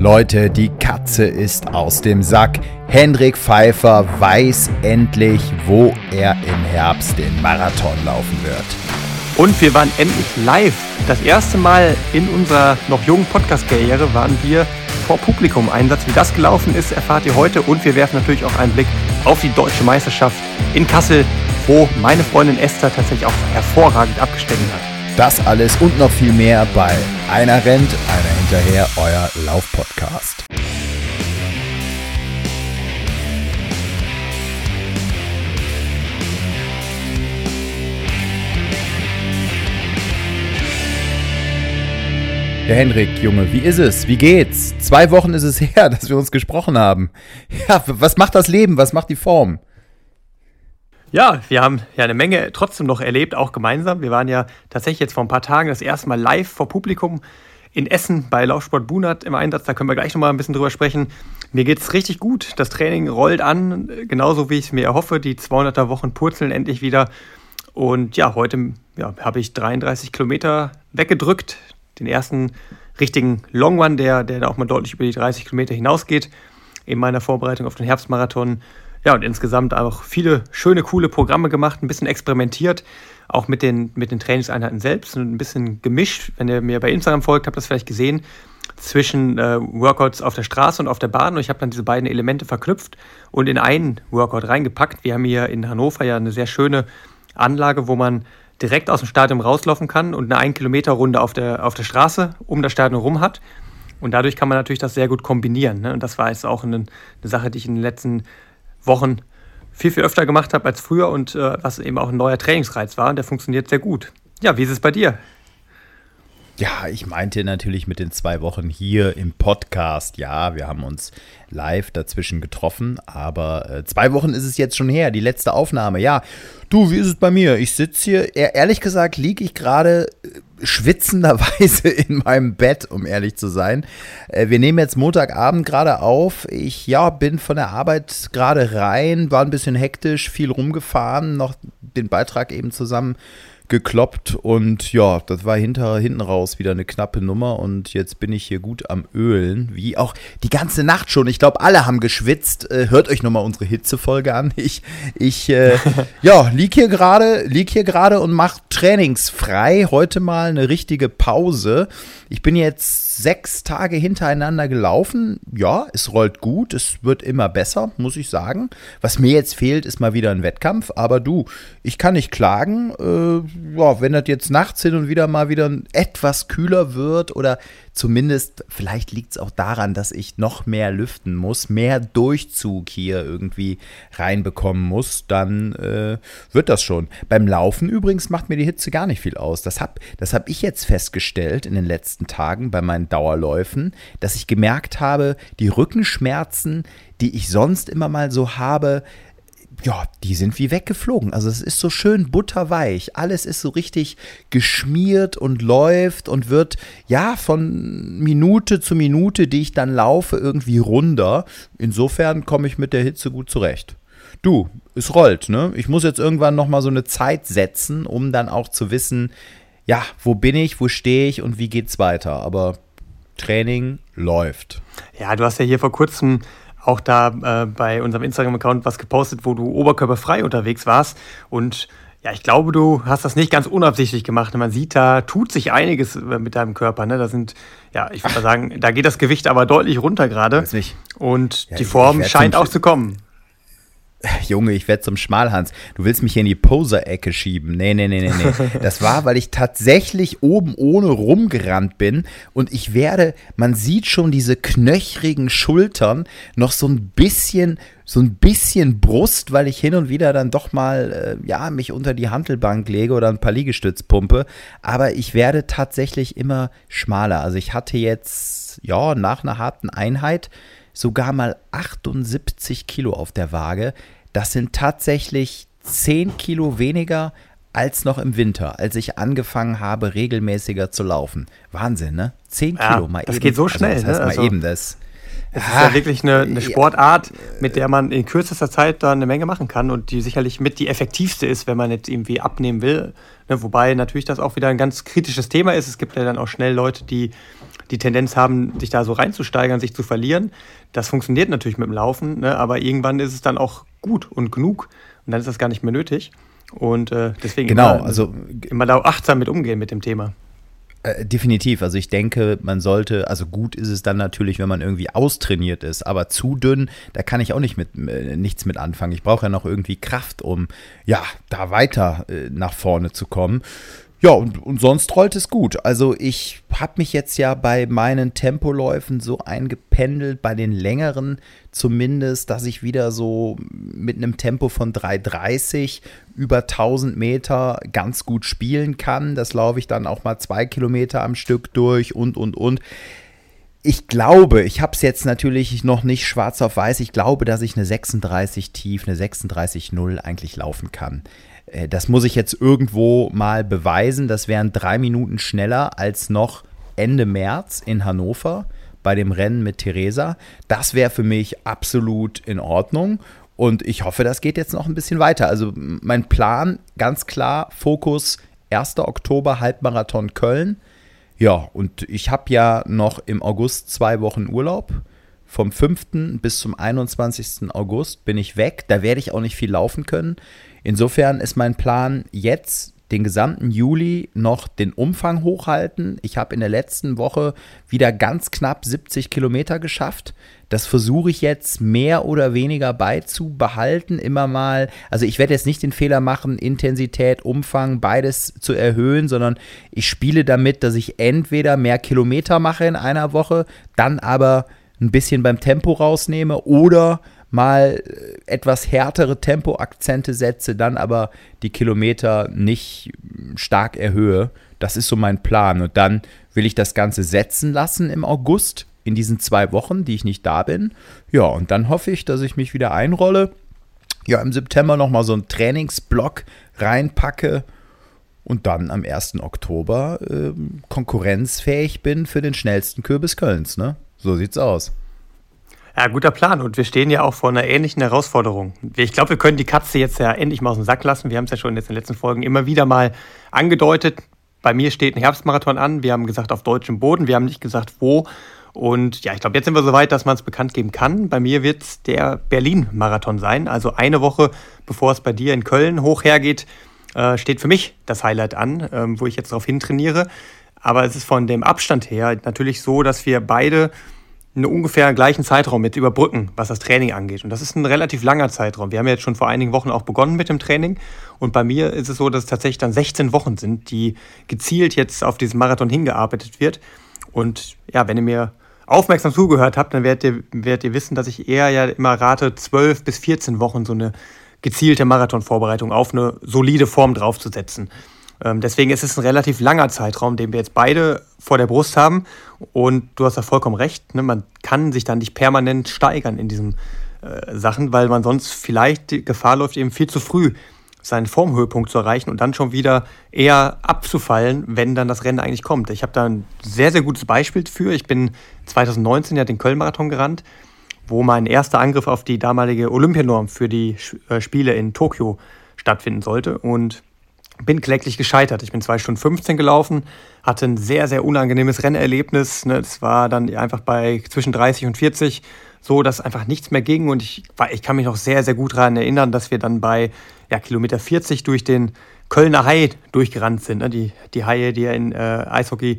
Leute, die Katze ist aus dem Sack. Hendrik Pfeiffer weiß endlich, wo er im Herbst den Marathon laufen wird. Und wir waren endlich live. Das erste Mal in unserer noch jungen Podcast-Karriere waren wir vor Publikum. Einsatz, wie das gelaufen ist, erfahrt ihr heute. Und wir werfen natürlich auch einen Blick auf die deutsche Meisterschaft in Kassel, wo meine Freundin Esther tatsächlich auch hervorragend abgeschnitten hat. Das alles und noch viel mehr bei Einer rennt, einer hinterher, euer Laufpodcast. Der Henrik, Junge, wie ist es? Wie geht's? Zwei Wochen ist es her, dass wir uns gesprochen haben. Ja, was macht das Leben? Was macht die Form? Ja, wir haben ja eine Menge trotzdem noch erlebt, auch gemeinsam. Wir waren ja tatsächlich jetzt vor ein paar Tagen das erste Mal live vor Publikum in Essen bei Laufsport Bunert im Einsatz. Da können wir gleich nochmal ein bisschen drüber sprechen. Mir geht es richtig gut. Das Training rollt an, genauso wie ich es mir erhoffe. Die 200er Wochen purzeln endlich wieder. Und ja, heute ja, habe ich 33 Kilometer weggedrückt. Den ersten richtigen Long One, der, der auch mal deutlich über die 30 Kilometer hinausgeht in meiner Vorbereitung auf den Herbstmarathon. Ja, und insgesamt auch viele schöne, coole Programme gemacht, ein bisschen experimentiert, auch mit den, mit den Trainingseinheiten selbst und ein bisschen gemischt. Wenn ihr mir bei Instagram folgt, habt ihr das vielleicht gesehen, zwischen äh, Workouts auf der Straße und auf der Bahn. Und ich habe dann diese beiden Elemente verknüpft und in einen Workout reingepackt. Wir haben hier in Hannover ja eine sehr schöne Anlage, wo man direkt aus dem Stadion rauslaufen kann und eine 1-Kilometer-Runde auf der, auf der Straße um das Stadion rum hat. Und dadurch kann man natürlich das sehr gut kombinieren. Ne? Und das war jetzt auch eine, eine Sache, die ich in den letzten Wochen viel, viel öfter gemacht habe als früher und äh, was eben auch ein neuer Trainingsreiz war. Der funktioniert sehr gut. Ja, wie ist es bei dir? Ja, ich meinte natürlich mit den zwei Wochen hier im Podcast. Ja, wir haben uns live dazwischen getroffen, aber äh, zwei Wochen ist es jetzt schon her, die letzte Aufnahme. Ja, du, wie ist es bei mir? Ich sitze hier, ehrlich gesagt, liege ich gerade äh, schwitzenderweise in meinem Bett, um ehrlich zu sein. Äh, wir nehmen jetzt Montagabend gerade auf. Ich, ja, bin von der Arbeit gerade rein, war ein bisschen hektisch, viel rumgefahren, noch den Beitrag eben zusammen gekloppt und ja, das war hinter, hinten raus wieder eine knappe Nummer und jetzt bin ich hier gut am Ölen, wie auch die ganze Nacht schon. Ich glaube, alle haben geschwitzt. Äh, hört euch nochmal unsere Hitzefolge an. Ich, ich äh, ja, lieg hier gerade, lieg hier gerade und mach trainingsfrei. Heute mal eine richtige Pause. Ich bin jetzt sechs Tage hintereinander gelaufen. Ja, es rollt gut, es wird immer besser, muss ich sagen. Was mir jetzt fehlt, ist mal wieder ein Wettkampf. Aber du, ich kann nicht klagen. Äh, ja, wenn das jetzt nachts hin und wieder mal wieder etwas kühler wird oder zumindest, vielleicht liegt es auch daran, dass ich noch mehr lüften muss, mehr Durchzug hier irgendwie reinbekommen muss, dann äh, wird das schon. Beim Laufen übrigens macht mir die Hitze gar nicht viel aus. Das habe das hab ich jetzt festgestellt in den letzten Tagen bei meinen Dauerläufen, dass ich gemerkt habe, die Rückenschmerzen, die ich sonst immer mal so habe, ja, die sind wie weggeflogen. Also es ist so schön butterweich. Alles ist so richtig geschmiert und läuft und wird ja von Minute zu Minute, die ich dann laufe, irgendwie runder. Insofern komme ich mit der Hitze gut zurecht. Du, es rollt, ne? Ich muss jetzt irgendwann noch mal so eine Zeit setzen, um dann auch zu wissen, ja, wo bin ich, wo stehe ich und wie geht's weiter. Aber Training läuft. Ja, du hast ja hier vor kurzem auch da äh, bei unserem Instagram-Account was gepostet, wo du oberkörperfrei unterwegs warst. Und ja, ich glaube, du hast das nicht ganz unabsichtlich gemacht. Man sieht, da tut sich einiges äh, mit deinem Körper. Ne? Da sind, ja, ich würde mal sagen, da geht das Gewicht aber deutlich runter gerade. Und ja, die Form scheint auch zu kommen. Junge, ich werde zum Schmalhans. Du willst mich hier in die Poser-Ecke schieben. Nee, nee, nee, nee, nee. Das war, weil ich tatsächlich oben ohne rumgerannt bin und ich werde, man sieht schon diese knöchrigen Schultern, noch so ein bisschen, so ein bisschen Brust, weil ich hin und wieder dann doch mal, äh, ja, mich unter die Hantelbank lege oder ein paar Liegestütz pumpe. Aber ich werde tatsächlich immer schmaler. Also ich hatte jetzt, ja, nach einer harten Einheit, sogar mal 78 Kilo auf der Waage. Das sind tatsächlich 10 Kilo weniger als noch im Winter, als ich angefangen habe, regelmäßiger zu laufen. Wahnsinn, ne? 10 ja, Kilo mal das eben. geht so schnell. Also, das heißt ne? mal also, eben das. Es ist ja wirklich eine, eine, Sportart, mit der man in kürzester Zeit da eine Menge machen kann und die sicherlich mit die effektivste ist, wenn man jetzt irgendwie abnehmen will. Ne? Wobei natürlich das auch wieder ein ganz kritisches Thema ist. Es gibt ja dann auch schnell Leute, die die Tendenz haben, sich da so reinzusteigern, sich zu verlieren. Das funktioniert natürlich mit dem Laufen, ne? aber irgendwann ist es dann auch gut und genug und dann ist das gar nicht mehr nötig. Und äh, deswegen genau, immer, also immer da achtsam mit umgehen mit dem Thema. Äh, definitiv. Also ich denke, man sollte, also gut ist es dann natürlich, wenn man irgendwie austrainiert ist, aber zu dünn, da kann ich auch nicht mit äh, nichts mit anfangen. Ich brauche ja noch irgendwie Kraft, um ja da weiter äh, nach vorne zu kommen. Ja, und, und sonst rollt es gut. Also ich habe mich jetzt ja bei meinen Tempoläufen so eingependelt, bei den längeren zumindest, dass ich wieder so mit einem Tempo von 3,30 über 1000 Meter ganz gut spielen kann. Das laufe ich dann auch mal zwei Kilometer am Stück durch und, und, und. Ich glaube, ich habe es jetzt natürlich noch nicht schwarz auf weiß, ich glaube, dass ich eine 36 tief, eine 36,0 eigentlich laufen kann. Äh, das muss ich jetzt irgendwo mal beweisen. Das wären drei Minuten schneller als noch Ende März in Hannover bei dem Rennen mit Theresa. Das wäre für mich absolut in Ordnung. Und ich hoffe, das geht jetzt noch ein bisschen weiter. Also mein Plan, ganz klar, Fokus 1. Oktober Halbmarathon Köln. Ja, und ich habe ja noch im August zwei Wochen Urlaub. Vom 5. bis zum 21. August bin ich weg. Da werde ich auch nicht viel laufen können. Insofern ist mein Plan jetzt den gesamten Juli noch den Umfang hochhalten. Ich habe in der letzten Woche wieder ganz knapp 70 Kilometer geschafft. Das versuche ich jetzt mehr oder weniger beizubehalten. Immer mal, also ich werde jetzt nicht den Fehler machen, Intensität, Umfang, beides zu erhöhen, sondern ich spiele damit, dass ich entweder mehr Kilometer mache in einer Woche, dann aber ein bisschen beim Tempo rausnehme oder mal äh, etwas härtere Tempoakzente setze, dann aber die Kilometer nicht stark erhöhe. Das ist so mein Plan. Und dann will ich das Ganze setzen lassen im August, in diesen zwei Wochen, die ich nicht da bin. Ja, und dann hoffe ich, dass ich mich wieder einrolle. Ja, im September nochmal so einen Trainingsblock reinpacke und dann am 1. Oktober äh, konkurrenzfähig bin für den schnellsten Kürbis Kölns. Ne? So sieht's aus. Ja, guter Plan. Und wir stehen ja auch vor einer ähnlichen Herausforderung. Ich glaube, wir können die Katze jetzt ja endlich mal aus dem Sack lassen. Wir haben es ja schon jetzt in den letzten Folgen immer wieder mal angedeutet. Bei mir steht ein Herbstmarathon an. Wir haben gesagt, auf deutschem Boden. Wir haben nicht gesagt, wo. Und ja, ich glaube, jetzt sind wir so weit, dass man es bekannt geben kann. Bei mir wird es der Berlin-Marathon sein. Also eine Woche, bevor es bei dir in Köln hoch hergeht, äh, steht für mich das Highlight an, ähm, wo ich jetzt darauf hintrainiere. Aber es ist von dem Abstand her natürlich so, dass wir beide einen ungefähr gleichen Zeitraum mit überbrücken, was das Training angeht. Und das ist ein relativ langer Zeitraum. Wir haben ja jetzt schon vor einigen Wochen auch begonnen mit dem Training. Und bei mir ist es so, dass es tatsächlich dann 16 Wochen sind, die gezielt jetzt auf diesen Marathon hingearbeitet wird. Und ja, wenn ihr mir aufmerksam zugehört habt, dann werdet ihr, werdet ihr wissen, dass ich eher ja immer rate, 12 bis 14 Wochen so eine gezielte Marathonvorbereitung auf eine solide Form draufzusetzen. Ähm, deswegen ist es ein relativ langer Zeitraum, den wir jetzt beide vor der Brust haben. Und du hast ja vollkommen recht, ne? man kann sich dann nicht permanent steigern in diesen äh, Sachen, weil man sonst vielleicht die Gefahr läuft, eben viel zu früh seinen Formhöhepunkt zu erreichen und dann schon wieder eher abzufallen, wenn dann das Rennen eigentlich kommt. Ich habe da ein sehr, sehr gutes Beispiel für. Ich bin 2019 ja den Köln-Marathon gerannt, wo mein erster Angriff auf die damalige Olympianorm für die äh, Spiele in Tokio stattfinden sollte. Und bin kläglich gescheitert. Ich bin 2 Stunden 15 gelaufen, hatte ein sehr, sehr unangenehmes Rennerlebnis. Ne? Es war dann einfach bei zwischen 30 und 40 so, dass einfach nichts mehr ging. Und ich, ich kann mich noch sehr, sehr gut daran erinnern, dass wir dann bei ja, Kilometer 40 durch den Kölner Hai durchgerannt sind. Ne? Die, die Haie, die ja in äh, Eishockey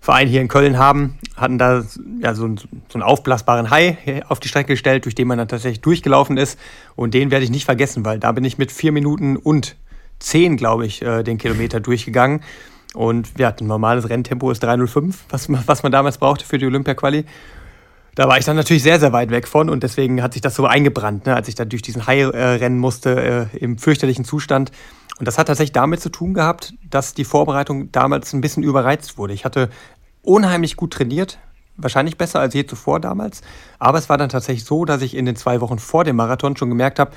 Verein hier in Köln haben, hatten da ja, so, einen, so einen aufblasbaren Hai auf die Strecke gestellt, durch den man dann tatsächlich durchgelaufen ist. Und den werde ich nicht vergessen, weil da bin ich mit vier Minuten und 10, glaube ich, äh, den Kilometer durchgegangen. Und ja, ein normales Renntempo ist 3,05, was, was man damals brauchte für die Olympia-Quali. Da war ich dann natürlich sehr, sehr weit weg von und deswegen hat sich das so eingebrannt, ne, als ich da durch diesen Hai äh, rennen musste, äh, im fürchterlichen Zustand. Und das hat tatsächlich damit zu tun gehabt, dass die Vorbereitung damals ein bisschen überreizt wurde. Ich hatte unheimlich gut trainiert, wahrscheinlich besser als je zuvor damals. Aber es war dann tatsächlich so, dass ich in den zwei Wochen vor dem Marathon schon gemerkt habe,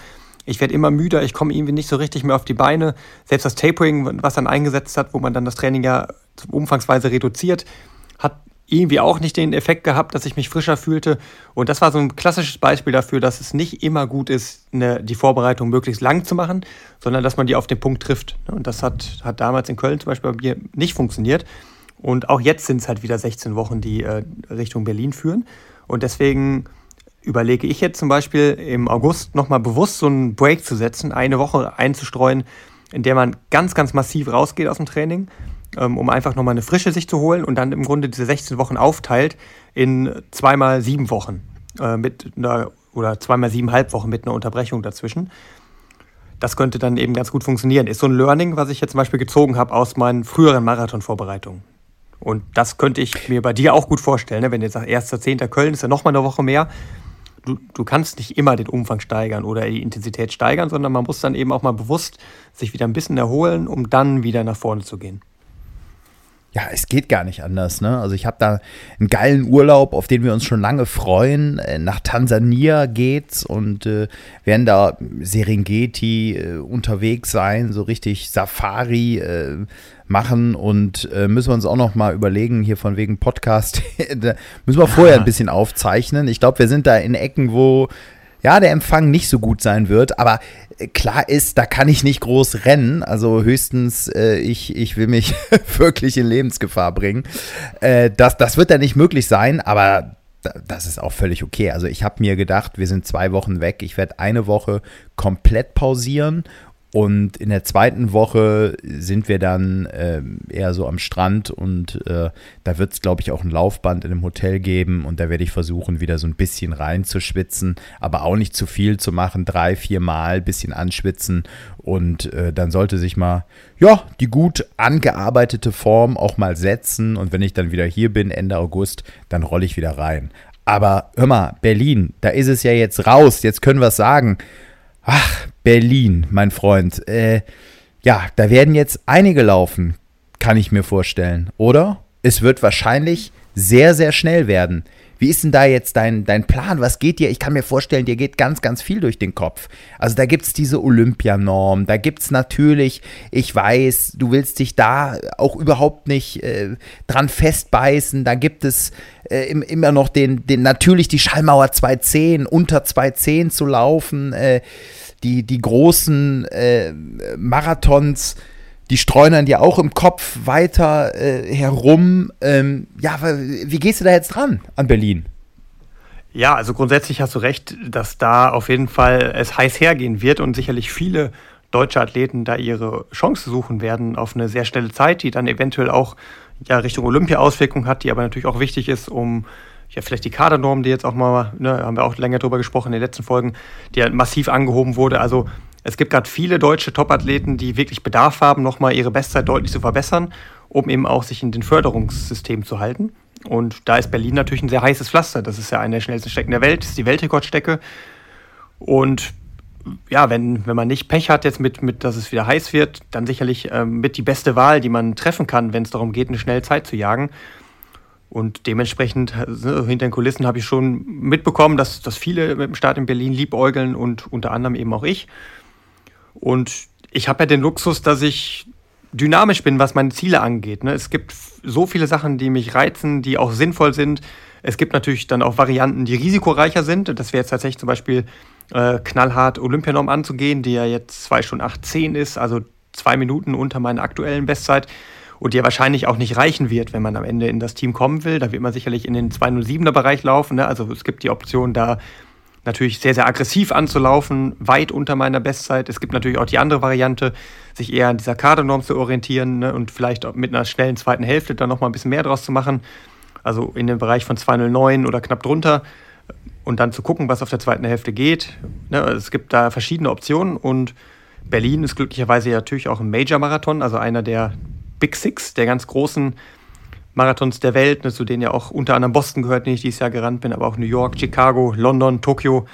ich werde immer müder, ich komme irgendwie nicht so richtig mehr auf die Beine. Selbst das Tapering, was dann eingesetzt hat, wo man dann das Training ja umfangsweise reduziert, hat irgendwie auch nicht den Effekt gehabt, dass ich mich frischer fühlte. Und das war so ein klassisches Beispiel dafür, dass es nicht immer gut ist, eine, die Vorbereitung möglichst lang zu machen, sondern dass man die auf den Punkt trifft. Und das hat, hat damals in Köln zum Beispiel bei mir nicht funktioniert. Und auch jetzt sind es halt wieder 16 Wochen, die äh, Richtung Berlin führen. Und deswegen überlege ich jetzt zum Beispiel im August nochmal bewusst so einen Break zu setzen, eine Woche einzustreuen, in der man ganz, ganz massiv rausgeht aus dem Training, ähm, um einfach nochmal eine Frische sich zu holen und dann im Grunde diese 16 Wochen aufteilt in zweimal sieben Wochen äh, mit einer, oder zweimal siebeneinhalb Wochen mit einer Unterbrechung dazwischen. Das könnte dann eben ganz gut funktionieren. Ist so ein Learning, was ich jetzt zum Beispiel gezogen habe aus meinen früheren Marathonvorbereitungen. Und das könnte ich mir bei dir auch gut vorstellen, ne? wenn du jetzt sagst, 1.10. Köln ist ja nochmal eine Woche mehr. Du, du kannst nicht immer den Umfang steigern oder die Intensität steigern, sondern man muss dann eben auch mal bewusst sich wieder ein bisschen erholen, um dann wieder nach vorne zu gehen. Ja, es geht gar nicht anders. Ne? Also ich habe da einen geilen Urlaub, auf den wir uns schon lange freuen. Äh, nach Tansania geht's und äh, werden da Serengeti äh, unterwegs sein, so richtig Safari äh, machen und äh, müssen wir uns auch noch mal überlegen hier von wegen Podcast. da müssen wir vorher ein bisschen aufzeichnen. Ich glaube, wir sind da in Ecken, wo ja, der Empfang nicht so gut sein wird, aber äh, klar ist, da kann ich nicht groß rennen. Also höchstens, äh, ich, ich will mich wirklich in Lebensgefahr bringen. Äh, das, das wird dann nicht möglich sein, aber das ist auch völlig okay. Also ich habe mir gedacht, wir sind zwei Wochen weg. Ich werde eine Woche komplett pausieren und in der zweiten Woche sind wir dann äh, eher so am Strand und äh, da wird es, glaube ich, auch ein Laufband in einem Hotel geben und da werde ich versuchen, wieder so ein bisschen reinzuschwitzen, aber auch nicht zu viel zu machen, drei, vier Mal bisschen anschwitzen und äh, dann sollte sich mal, ja, die gut angearbeitete Form auch mal setzen und wenn ich dann wieder hier bin, Ende August, dann rolle ich wieder rein. Aber hör mal, Berlin, da ist es ja jetzt raus, jetzt können wir es sagen. Ach, Berlin, mein Freund. Äh, ja, da werden jetzt einige laufen, kann ich mir vorstellen, oder? Es wird wahrscheinlich sehr, sehr schnell werden. Wie ist denn da jetzt dein, dein Plan? Was geht dir? Ich kann mir vorstellen, dir geht ganz, ganz viel durch den Kopf. Also da gibt es diese Olympianorm, da gibt es natürlich, ich weiß, du willst dich da auch überhaupt nicht äh, dran festbeißen. Da gibt es äh, immer noch den, den, natürlich die Schallmauer 210, unter 210 zu laufen. Äh, die, die großen äh, Marathons die streunern dir auch im Kopf weiter äh, herum. Ähm, ja, wie gehst du da jetzt dran an Berlin? Ja, also grundsätzlich hast du recht, dass da auf jeden Fall es heiß hergehen wird und sicherlich viele deutsche Athleten da ihre Chance suchen werden auf eine sehr schnelle Zeit, die dann eventuell auch ja, Richtung Olympia Auswirkungen hat, die aber natürlich auch wichtig ist, um ja, vielleicht die Kadernorm, die jetzt auch mal, ne, haben wir auch länger drüber gesprochen in den letzten Folgen, die halt massiv angehoben wurde. Also es gibt gerade viele deutsche Topathleten, die wirklich Bedarf haben, nochmal ihre Bestzeit deutlich zu verbessern, um eben auch sich in den Förderungssystemen zu halten. Und da ist Berlin natürlich ein sehr heißes Pflaster. Das ist ja eine der schnellsten Strecken der Welt, das ist die Weltrekordstrecke. Und ja, wenn, wenn man nicht Pech hat jetzt mit, mit, dass es wieder heiß wird, dann sicherlich ähm, mit die beste Wahl, die man treffen kann, wenn es darum geht, eine schnelle Zeit zu jagen. Und dementsprechend, also hinter den Kulissen habe ich schon mitbekommen, dass, dass viele mit dem Start in Berlin liebäugeln und unter anderem eben auch ich. Und ich habe ja den Luxus, dass ich dynamisch bin, was meine Ziele angeht. Ne? Es gibt so viele Sachen, die mich reizen, die auch sinnvoll sind. Es gibt natürlich dann auch Varianten, die risikoreicher sind. Das wäre jetzt tatsächlich zum Beispiel äh, knallhart Olympianorm anzugehen, die ja jetzt 2 Stunden 8,10 ist, also zwei Minuten unter meiner aktuellen Bestzeit und die ja wahrscheinlich auch nicht reichen wird, wenn man am Ende in das Team kommen will. Da wird man sicherlich in den 207er Bereich laufen. Ne? Also es gibt die Option, da natürlich sehr, sehr aggressiv anzulaufen, weit unter meiner Bestzeit. Es gibt natürlich auch die andere Variante, sich eher an dieser Kadernorm zu orientieren ne, und vielleicht mit einer schnellen zweiten Hälfte dann nochmal ein bisschen mehr draus zu machen. Also in dem Bereich von 209 oder knapp drunter und dann zu gucken, was auf der zweiten Hälfte geht. Ne, es gibt da verschiedene Optionen und Berlin ist glücklicherweise ja natürlich auch ein Major-Marathon, also einer der Big Six, der ganz großen Marathons der Welt, ne, zu denen ja auch unter anderem Boston gehört, den ich dieses Jahr gerannt bin, aber auch New York, Chicago, London, Tokio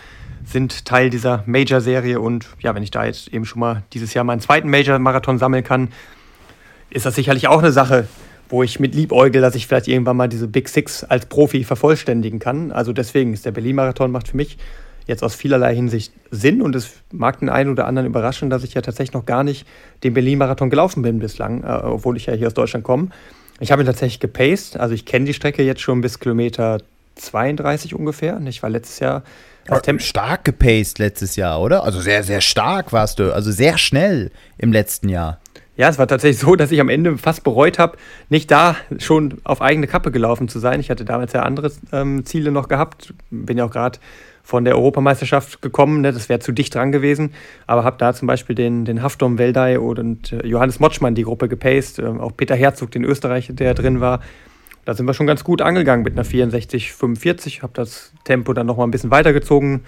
sind Teil dieser Major-Serie. Und ja, wenn ich da jetzt eben schon mal dieses Jahr meinen zweiten Major-Marathon sammeln kann, ist das sicherlich auch eine Sache, wo ich mit liebäugel, dass ich vielleicht irgendwann mal diese Big Six als Profi vervollständigen kann. Also deswegen ist der Berlin-Marathon macht für mich jetzt aus vielerlei Hinsicht Sinn und es mag den einen oder anderen überraschen, dass ich ja tatsächlich noch gar nicht den Berlin-Marathon gelaufen bin bislang, äh, obwohl ich ja hier aus Deutschland komme. Ich habe ihn tatsächlich gepaced, also ich kenne die Strecke jetzt schon bis Kilometer 32 ungefähr. Ich war letztes Jahr stark gepaced letztes Jahr, oder? Also sehr, sehr stark warst du. Also sehr schnell im letzten Jahr. Ja, es war tatsächlich so, dass ich am Ende fast bereut habe, nicht da schon auf eigene Kappe gelaufen zu sein. Ich hatte damals ja andere ähm, Ziele noch gehabt. Bin ja auch gerade von der Europameisterschaft gekommen. Ne? Das wäre zu dicht dran gewesen. Aber habe da zum Beispiel den, den Haftom Weldei und äh, Johannes Motschmann die Gruppe gepaced. Äh, auch Peter Herzog, den Österreicher, der drin war. Da sind wir schon ganz gut angegangen mit einer 64, 45. Habe das Tempo dann nochmal ein bisschen weitergezogen.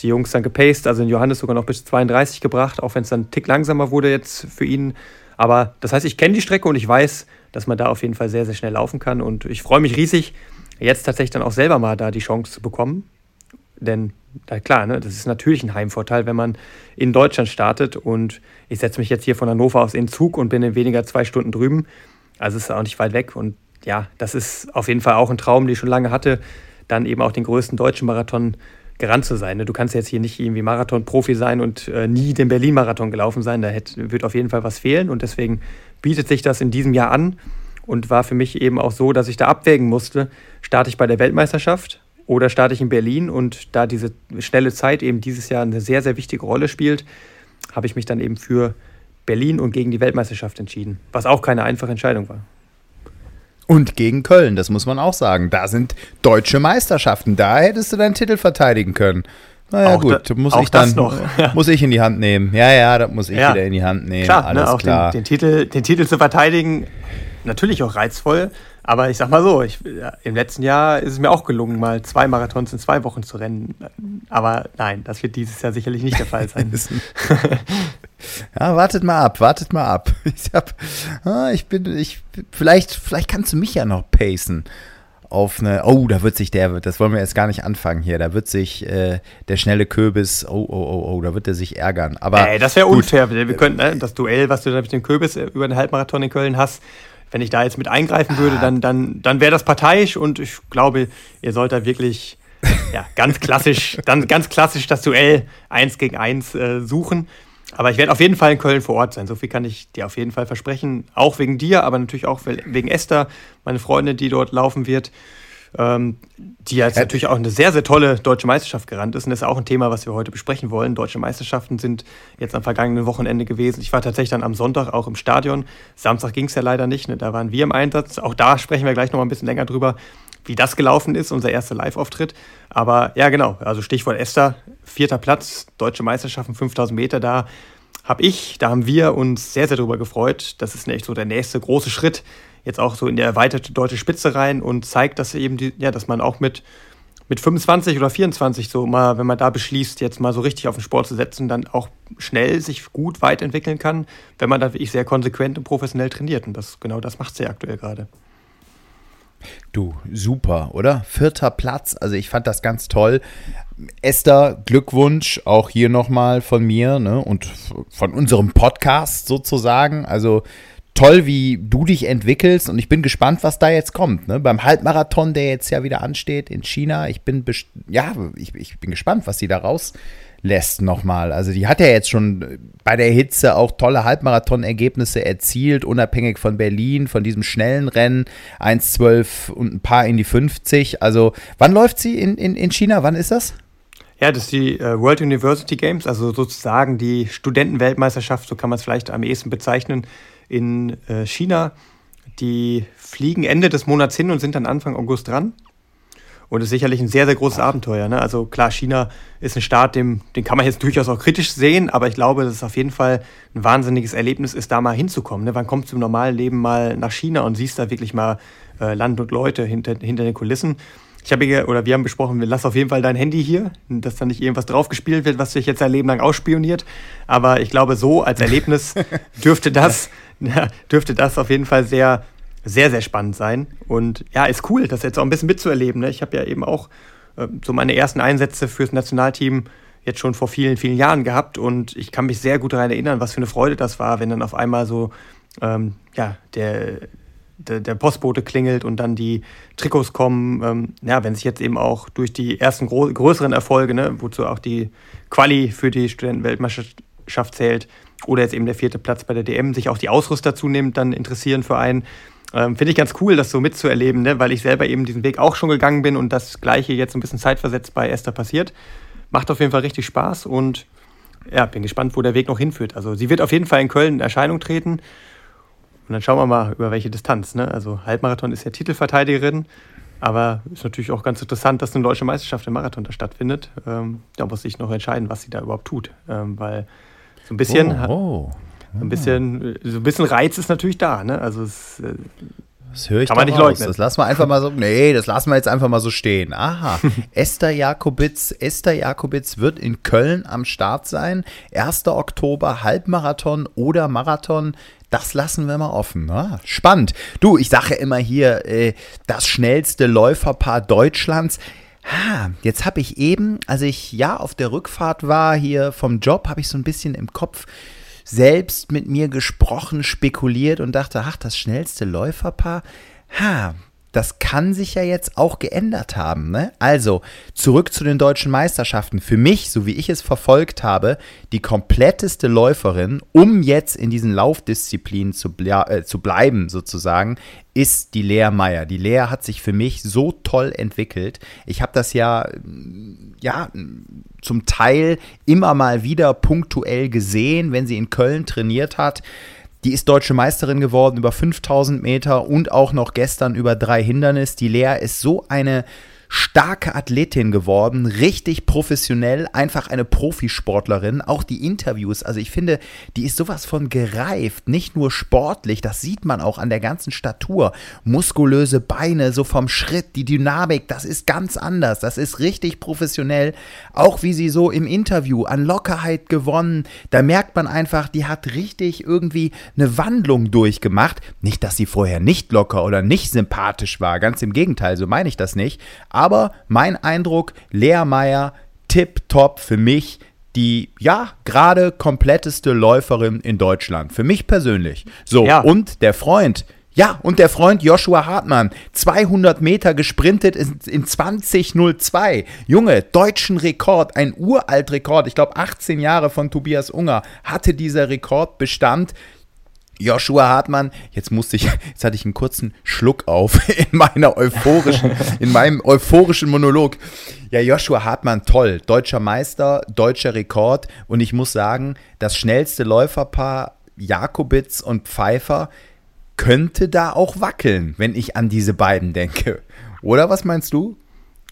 Die Jungs dann gepaced, also den Johannes sogar noch bis 32 gebracht, auch wenn es dann einen Tick langsamer wurde jetzt für ihn. Aber das heißt, ich kenne die Strecke und ich weiß, dass man da auf jeden Fall sehr, sehr schnell laufen kann. Und ich freue mich riesig, jetzt tatsächlich dann auch selber mal da die Chance zu bekommen. Denn da, klar, ne, das ist natürlich ein Heimvorteil, wenn man in Deutschland startet und ich setze mich jetzt hier von Hannover aus in Zug und bin in weniger zwei Stunden drüben. Also ist auch nicht weit weg und ja, das ist auf jeden Fall auch ein Traum, den ich schon lange hatte, dann eben auch den größten deutschen Marathon gerannt zu sein. Ne? Du kannst jetzt hier nicht irgendwie Marathon-Profi sein und äh, nie den Berlin-Marathon gelaufen sein. Da hätte, wird auf jeden Fall was fehlen und deswegen bietet sich das in diesem Jahr an und war für mich eben auch so, dass ich da abwägen musste, starte ich bei der Weltmeisterschaft oder starte ich in Berlin und da diese schnelle Zeit eben dieses Jahr eine sehr, sehr wichtige Rolle spielt, habe ich mich dann eben für Berlin und gegen die Weltmeisterschaft entschieden, was auch keine einfache Entscheidung war. Und gegen Köln, das muss man auch sagen. Da sind deutsche Meisterschaften. Da hättest du deinen Titel verteidigen können. Naja, auch gut, da, muss ich dann muss ich in die Hand nehmen. Ja, ja, das muss ich ja. wieder in die Hand nehmen. Klar, ne, Alles ne, auch klar. Den, den, Titel, den Titel zu verteidigen, natürlich auch reizvoll, aber ich sag mal so, ich, ja, im letzten Jahr ist es mir auch gelungen, mal zwei Marathons in zwei Wochen zu rennen. Aber nein, das wird dieses Jahr sicherlich nicht der Fall sein. ja, wartet mal ab, wartet mal ab. Ich hab, ah, ich bin, ich, vielleicht, vielleicht kannst du mich ja noch pacen auf eine, oh, da wird sich der, das wollen wir jetzt gar nicht anfangen hier, da wird sich äh, der schnelle Kürbis, oh, oh, oh, oh, da wird er sich ärgern. Aber Ey, das wäre unfair. Wir könnten, ne, das Duell, was du da mit dem Kürbis über den Halbmarathon in Köln hast, wenn ich da jetzt mit eingreifen würde, dann, dann, dann wäre das parteiisch und ich glaube, ihr sollt da wirklich ja, ganz klassisch, dann ganz klassisch das Duell eins gegen eins äh, suchen. Aber ich werde auf jeden Fall in Köln vor Ort sein. So viel kann ich dir auf jeden Fall versprechen. Auch wegen dir, aber natürlich auch wegen Esther, meine Freundin, die dort laufen wird ähm, die jetzt ja. natürlich auch eine sehr, sehr tolle deutsche Meisterschaft gerannt ist. Und das ist auch ein Thema, was wir heute besprechen wollen. Deutsche Meisterschaften sind jetzt am vergangenen Wochenende gewesen. Ich war tatsächlich dann am Sonntag auch im Stadion. Samstag ging es ja leider nicht. Ne? Da waren wir im Einsatz. Auch da sprechen wir gleich noch mal ein bisschen länger drüber, wie das gelaufen ist, unser erster Live-Auftritt. Aber ja, genau. Also Stichwort Esther, vierter Platz, Deutsche Meisterschaften, 5000 Meter. Da habe ich, da haben wir uns sehr, sehr drüber gefreut. Das ist echt so der nächste große Schritt jetzt auch so in die erweiterte deutsche Spitze rein und zeigt, dass eben die, ja, dass man auch mit, mit 25 oder 24 so mal, wenn man da beschließt, jetzt mal so richtig auf den Sport zu setzen, dann auch schnell sich gut weiterentwickeln kann, wenn man da wirklich sehr konsequent und professionell trainiert. Und das genau das macht sie aktuell gerade. Du, super, oder? Vierter Platz, also ich fand das ganz toll. Esther, Glückwunsch auch hier nochmal von mir ne? und von unserem Podcast sozusagen. Also toll, wie du dich entwickelst und ich bin gespannt, was da jetzt kommt. Ne? Beim Halbmarathon, der jetzt ja wieder ansteht in China, ich bin, ja, ich, ich bin gespannt, was sie da rauslässt nochmal. Also die hat ja jetzt schon bei der Hitze auch tolle Halbmarathon-Ergebnisse erzielt, unabhängig von Berlin, von diesem schnellen Rennen, 1,12 und ein paar in die 50. Also wann läuft sie in, in, in China? Wann ist das? Ja, das ist die äh, World University Games, also sozusagen die Studentenweltmeisterschaft, so kann man es vielleicht am ehesten bezeichnen in äh, China. Die fliegen Ende des Monats hin und sind dann Anfang August dran. Und es ist sicherlich ein sehr, sehr großes Abenteuer. Ne? Also klar, China ist ein Staat, dem, den kann man jetzt durchaus auch kritisch sehen, aber ich glaube, dass es auf jeden Fall ein wahnsinniges Erlebnis ist, da mal hinzukommen. Ne? Wann kommst du im normalen Leben mal nach China und siehst da wirklich mal äh, Land und Leute hinter, hinter den Kulissen? Ich habe hier, oder wir haben besprochen, wir lass auf jeden Fall dein Handy hier, dass da nicht irgendwas draufgespielt wird, was dich jetzt dein Leben lang ausspioniert. Aber ich glaube, so als Erlebnis dürfte das, dürfte das auf jeden Fall sehr, sehr, sehr spannend sein. Und ja, ist cool, das jetzt auch ein bisschen mitzuerleben. Ne? Ich habe ja eben auch äh, so meine ersten Einsätze fürs Nationalteam jetzt schon vor vielen, vielen Jahren gehabt und ich kann mich sehr gut daran erinnern, was für eine Freude das war, wenn dann auf einmal so ähm, ja, der, der, Postbote klingelt und dann die Trikots kommen. Ähm, ja, wenn sich jetzt eben auch durch die ersten größeren Erfolge, ne, wozu auch die Quali für die Studentenweltmeisterschaft zählt, oder jetzt eben der vierte Platz bei der DM, sich auch die Ausrüster zunehmend dann interessieren für einen. Ähm, Finde ich ganz cool, das so mitzuerleben, ne? weil ich selber eben diesen Weg auch schon gegangen bin und das Gleiche jetzt ein bisschen zeitversetzt bei Esther passiert. Macht auf jeden Fall richtig Spaß und ja, bin gespannt, wo der Weg noch hinführt. Also sie wird auf jeden Fall in Köln in Erscheinung treten. Und dann schauen wir mal, über welche Distanz. Ne? Also Halbmarathon ist ja Titelverteidigerin, aber ist natürlich auch ganz interessant, dass eine deutsche Meisterschaft im Marathon da stattfindet. Ähm, da muss ich noch entscheiden, was sie da überhaupt tut. Ähm, weil so ein bisschen, oh, oh. ein bisschen, so ein bisschen Reiz ist natürlich da. Ne? Also es, äh, das höre ich Kann man nicht leugnen. Das lassen wir einfach mal so. Nee, das lassen wir jetzt einfach mal so stehen. Aha. Esther Jakobitz, Esther Jakobitz wird in Köln am Start sein. 1. Oktober Halbmarathon oder Marathon. Das lassen wir mal offen. Ne? Spannend. Du, ich sage immer hier, äh, das schnellste Läuferpaar Deutschlands. Ha, jetzt habe ich eben, als ich ja auf der Rückfahrt war hier vom Job, habe ich so ein bisschen im Kopf selbst mit mir gesprochen, spekuliert und dachte, ach, das schnellste Läuferpaar. Ha, das kann sich ja jetzt auch geändert haben. Ne? Also zurück zu den deutschen Meisterschaften. Für mich, so wie ich es verfolgt habe, die kompletteste Läuferin, um jetzt in diesen Laufdisziplinen zu, ble äh, zu bleiben, sozusagen, ist die Lea Meyer. Die Lea hat sich für mich so toll entwickelt. Ich habe das ja, ja, zum Teil immer mal wieder punktuell gesehen, wenn sie in Köln trainiert hat. Die ist deutsche Meisterin geworden über 5000 Meter und auch noch gestern über drei Hindernis. Die Lea ist so eine starke Athletin geworden, richtig professionell, einfach eine Profisportlerin. Auch die Interviews, also ich finde, die ist sowas von gereift, nicht nur sportlich, das sieht man auch an der ganzen Statur. Muskulöse Beine, so vom Schritt, die Dynamik, das ist ganz anders, das ist richtig professionell. Auch wie sie so im Interview an Lockerheit gewonnen, da merkt man einfach, die hat richtig irgendwie eine Wandlung durchgemacht. Nicht, dass sie vorher nicht locker oder nicht sympathisch war, ganz im Gegenteil, so meine ich das nicht. Aber mein Eindruck, Lea Meyer, tipptopp für mich die, ja, gerade kompletteste Läuferin in Deutschland. Für mich persönlich. So, ja. und der Freund, ja, und der Freund Joshua Hartmann, 200 Meter gesprintet in 2002. Junge, deutschen Rekord, ein Uraltrekord, ich glaube 18 Jahre von Tobias Unger, hatte dieser Rekord Bestand. Joshua Hartmann, jetzt musste ich, jetzt hatte ich einen kurzen Schluck auf in meiner euphorischen, in meinem euphorischen Monolog. Ja, Joshua Hartmann, toll. Deutscher Meister, deutscher Rekord. Und ich muss sagen, das schnellste Läuferpaar Jakobitz und Pfeiffer könnte da auch wackeln, wenn ich an diese beiden denke. Oder was meinst du?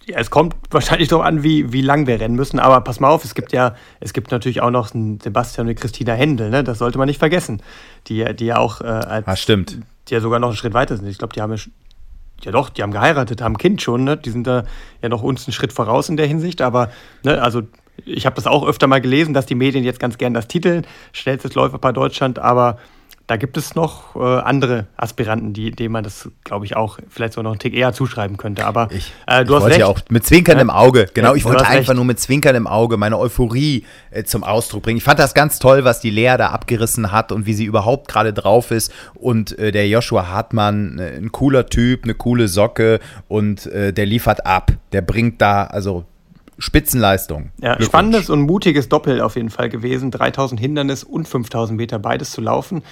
Ja, es kommt wahrscheinlich doch an, wie, wie lang wir rennen müssen. Aber pass mal auf, es gibt ja, es gibt natürlich auch noch einen Sebastian und Christina Händel, ne? Das sollte man nicht vergessen. Die, die ja auch äh, als, ah, stimmt. Die ja sogar noch einen Schritt weiter sind. Ich glaube, die haben ja, ja doch, die haben geheiratet, haben ein Kind schon, ne? Die sind da ja noch uns einen Schritt voraus in der Hinsicht. Aber, ne, also ich habe das auch öfter mal gelesen, dass die Medien jetzt ganz gern das Titeln, schnellstes Läuferpaar Deutschland, aber da gibt es noch äh, andere Aspiranten, die, denen man das, glaube ich, auch vielleicht sogar noch einen Tick eher zuschreiben könnte. Aber ich, äh, du ich hast recht. Ja auch mit Zwinkern im Auge, genau, ja, ich wollte einfach recht. nur mit Zwinkern im Auge meine Euphorie äh, zum Ausdruck bringen. Ich fand das ganz toll, was die Lea da abgerissen hat und wie sie überhaupt gerade drauf ist. Und äh, der Joshua Hartmann, äh, ein cooler Typ, eine coole Socke und äh, der liefert ab. Der bringt da, also Spitzenleistung. Ja, spannendes und mutiges Doppel auf jeden Fall gewesen. 3000 Hindernis und 5000 Meter beides zu laufen.